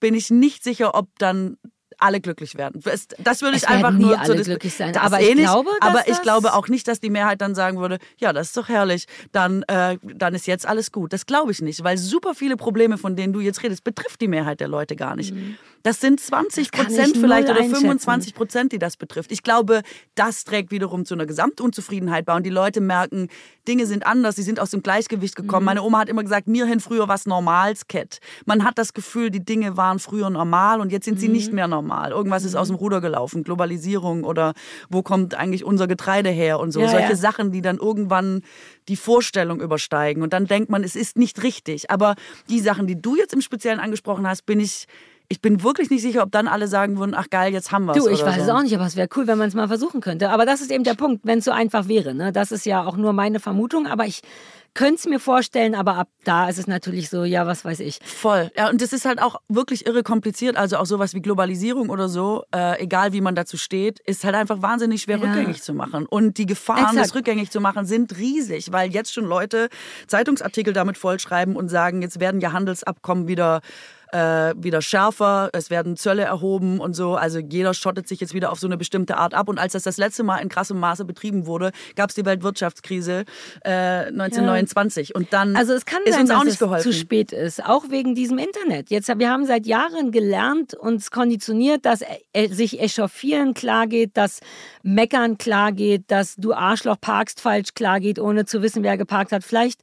bin ich nicht sicher, ob dann alle glücklich werden. Das würde ich einfach nur alle so glücklich sein. aber ich eh glaube, aber ich glaube auch nicht, dass die Mehrheit dann sagen würde, ja, das ist doch herrlich, dann, äh, dann ist jetzt alles gut. Das glaube ich nicht, weil super viele Probleme, von denen du jetzt redest, betrifft die Mehrheit der Leute gar nicht. Mhm. Das sind 20 Prozent vielleicht oder 25 Prozent, die das betrifft. Ich glaube, das trägt wiederum zu einer Gesamtunzufriedenheit bei und die Leute merken, Dinge sind anders, sie sind aus dem Gleichgewicht gekommen. Mhm. Meine Oma hat immer gesagt, mir hin früher was Normals, Cat. Man hat das Gefühl, die Dinge waren früher normal und jetzt sind sie mhm. nicht mehr normal. Irgendwas ist aus dem mhm. Ruder gelaufen, Globalisierung oder wo kommt eigentlich unser Getreide her und so. Ja, Solche ja. Sachen, die dann irgendwann die Vorstellung übersteigen und dann denkt man, es ist nicht richtig. Aber die Sachen, die du jetzt im Speziellen angesprochen hast, bin ich ich bin wirklich nicht sicher, ob dann alle sagen würden, ach geil, jetzt haben wir es. Du, ich weiß so. es auch nicht, aber es wäre cool, wenn man es mal versuchen könnte. Aber das ist eben der Punkt, wenn es so einfach wäre. Ne? Das ist ja auch nur meine Vermutung, aber ich könnte es mir vorstellen, aber ab da ist es natürlich so, ja, was weiß ich. Voll. Ja, und das ist halt auch wirklich irre kompliziert. Also auch sowas wie Globalisierung oder so, äh, egal wie man dazu steht, ist halt einfach wahnsinnig schwer ja. rückgängig zu machen. Und die Gefahren, Exakt. das rückgängig zu machen, sind riesig, weil jetzt schon Leute Zeitungsartikel damit vollschreiben und sagen, jetzt werden ja Handelsabkommen wieder äh, wieder schärfer, es werden Zölle erhoben und so. Also jeder schottet sich jetzt wieder auf so eine bestimmte Art ab. Und als das das letzte Mal in krassem Maße betrieben wurde, gab es die Weltwirtschaftskrise äh, 1929. Ja. Und dann also es kann ist sein, uns auch nicht geholfen. zu spät ist, auch wegen diesem Internet. Jetzt, wir haben seit Jahren gelernt, uns konditioniert, dass äh, sich echauffieren klar geht, dass meckern klar geht, dass du Arschloch parkst falsch klar geht, ohne zu wissen, wer geparkt hat. Vielleicht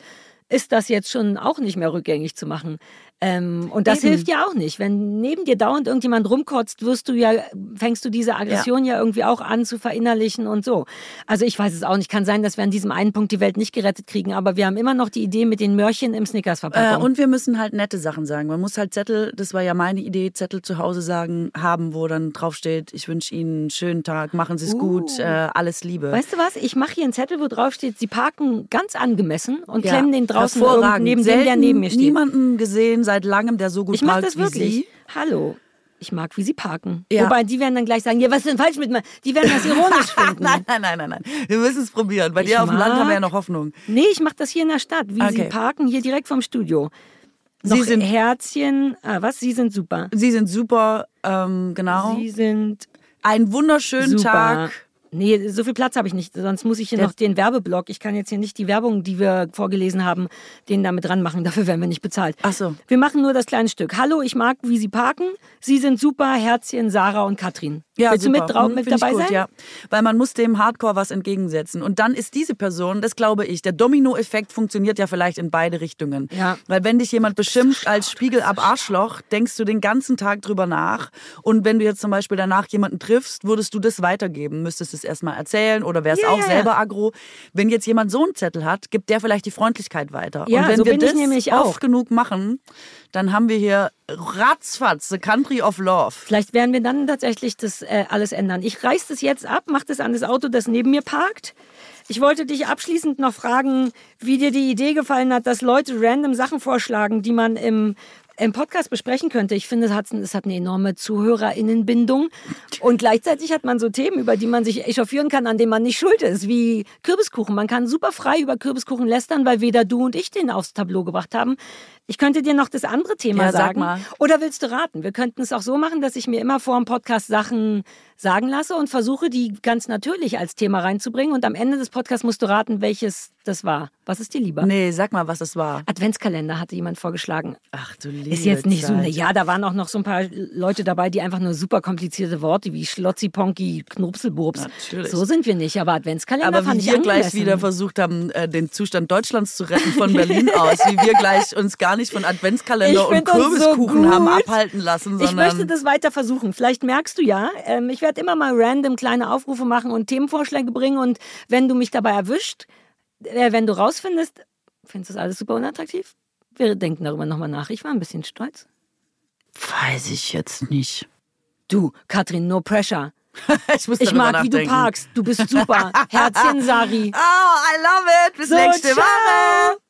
ist das jetzt schon auch nicht mehr rückgängig zu machen. Ähm, und das Eben. hilft ja auch nicht. Wenn neben dir dauernd irgendjemand rumkotzt, wirst du ja, fängst du diese Aggression ja. ja. irgendwie auch an zu verinnerlichen und so. Also ich weiß es auch nicht. Kann sein, dass wir an diesem einen Punkt die Welt nicht gerettet kriegen, aber wir haben immer noch die Idee mit den Mörchen im Snickers-Verpackung. Äh, und wir müssen halt nette Sachen sagen. Man muss halt Zettel, das war ja meine Idee, Zettel zu Hause sagen, haben, wo dann draufsteht, ich wünsche Ihnen einen schönen Tag, machen Sie es uh. gut, äh, alles Liebe. Weißt du was? Ich mache hier einen Zettel, wo draufsteht, Sie parken ganz angemessen und ja. klemmen den draußen neben dem, der neben mir steht. niemanden gesehen, seit langem, der so gut ich parkt das wirklich. Sie. Hallo. Ich mag, wie sie parken. Ja. Wobei, die werden dann gleich sagen, ja, was ist denn falsch mit mir? Die werden das ironisch finden. nein, nein, nein, nein, nein. Wir müssen es probieren. Bei ich dir auf dem Land haben wir ja noch Hoffnung. Nee, ich mache das hier in der Stadt, wie okay. sie parken, hier direkt vom Studio. Noch sie sind Herzchen. Ah, was? Sie sind super. Sie sind super, ähm, genau. Sie sind einen wunderschönen super. Tag. Nee, so viel Platz habe ich nicht. Sonst muss ich hier ja. noch den Werbeblock. Ich kann jetzt hier nicht die Werbung, die wir vorgelesen haben, den damit dran machen. Dafür werden wir nicht bezahlt. Ach so. Wir machen nur das kleine Stück. Hallo, ich mag, wie Sie parken. Sie sind super. Herzchen, Sarah und Katrin. Ja, Willst super. du mit, drauf, Hm, mit dabei gut, sein? Ja. Weil man muss dem Hardcore was entgegensetzen. Und dann ist diese Person, das glaube ich, der Domino-Effekt funktioniert ja vielleicht in beide Richtungen. Ja. Weil wenn dich jemand beschimpft als Spiegel ab Arschloch, denkst du den ganzen Tag drüber nach. Und wenn du jetzt zum Beispiel danach jemanden triffst, würdest du das weitergeben, müsstest es erstmal erzählen oder wärst Ja, auch ja, ja. selber aggro. Wenn jetzt jemand so einen Zettel hat, gibt der vielleicht die Freundlichkeit weiter. Ja, Und wenn so wir das nämlich oft auch. genug machen, dann haben wir hier ratzfatz, the country of love. Vielleicht werden wir dann tatsächlich das äh, alles ändern. Ich reiß das jetzt ab, mach das an das Auto, das neben mir parkt. Ich wollte dich abschließend noch fragen, wie dir die Idee gefallen hat, dass Leute random Sachen vorschlagen, die man im, im Podcast besprechen könnte. Ich finde, es hat, es hat eine enorme ZuhörerInnenbindung. Und gleichzeitig hat man so Themen, über die man sich echauffieren kann, an denen man nicht schuld ist, wie Kürbiskuchen. Man kann super frei über Kürbiskuchen lästern, weil weder du und ich den aufs Tableau gebracht haben. Ich könnte dir noch das andere Thema Ja, sag sagen. mal. Oder willst du raten? Wir könnten es auch so machen, dass ich mir immer vor dem Podcast Sachen sagen lasse und versuche, die ganz natürlich als Thema reinzubringen. Und am Ende des Podcasts musst du raten, welches das war. Was ist dir lieber? Nee, sag mal, was es war. Adventskalender hatte jemand vorgeschlagen. Ach du liebe Ist jetzt nicht so, Zeit. ne, ja, da waren auch noch so ein paar Leute dabei, die einfach nur super komplizierte Worte wie Schlotzi, Ponki, Knupselbubs. Natürlich. So sind wir nicht, aber Adventskalender Aber fand wie ich wir gleich wieder versucht haben, äh, den Zustand Deutschlands zu retten von Berlin aus, wie wir gleich uns gar nicht von Adventskalender Ich und uns so Kürbiskuchen haben abhalten lassen, Ich sondern möchte das weiter versuchen. Vielleicht merkst du ja, ähm, ich werde immer mal random kleine Aufrufe machen und Themenvorschläge bringen. Und wenn du mich dabei erwischt, äh, wenn du rausfindest, findest du das alles super unattraktiv? Wir denken darüber nochmal nach. Ich war ein bisschen stolz. weiß ich jetzt nicht. Du, Katrin, no pressure. ich Ich mag, wie du nachdenken. parkst. Du bist super. Herzchen, Sari. Oh, I love it. Bis So, nächste ciao. Woche.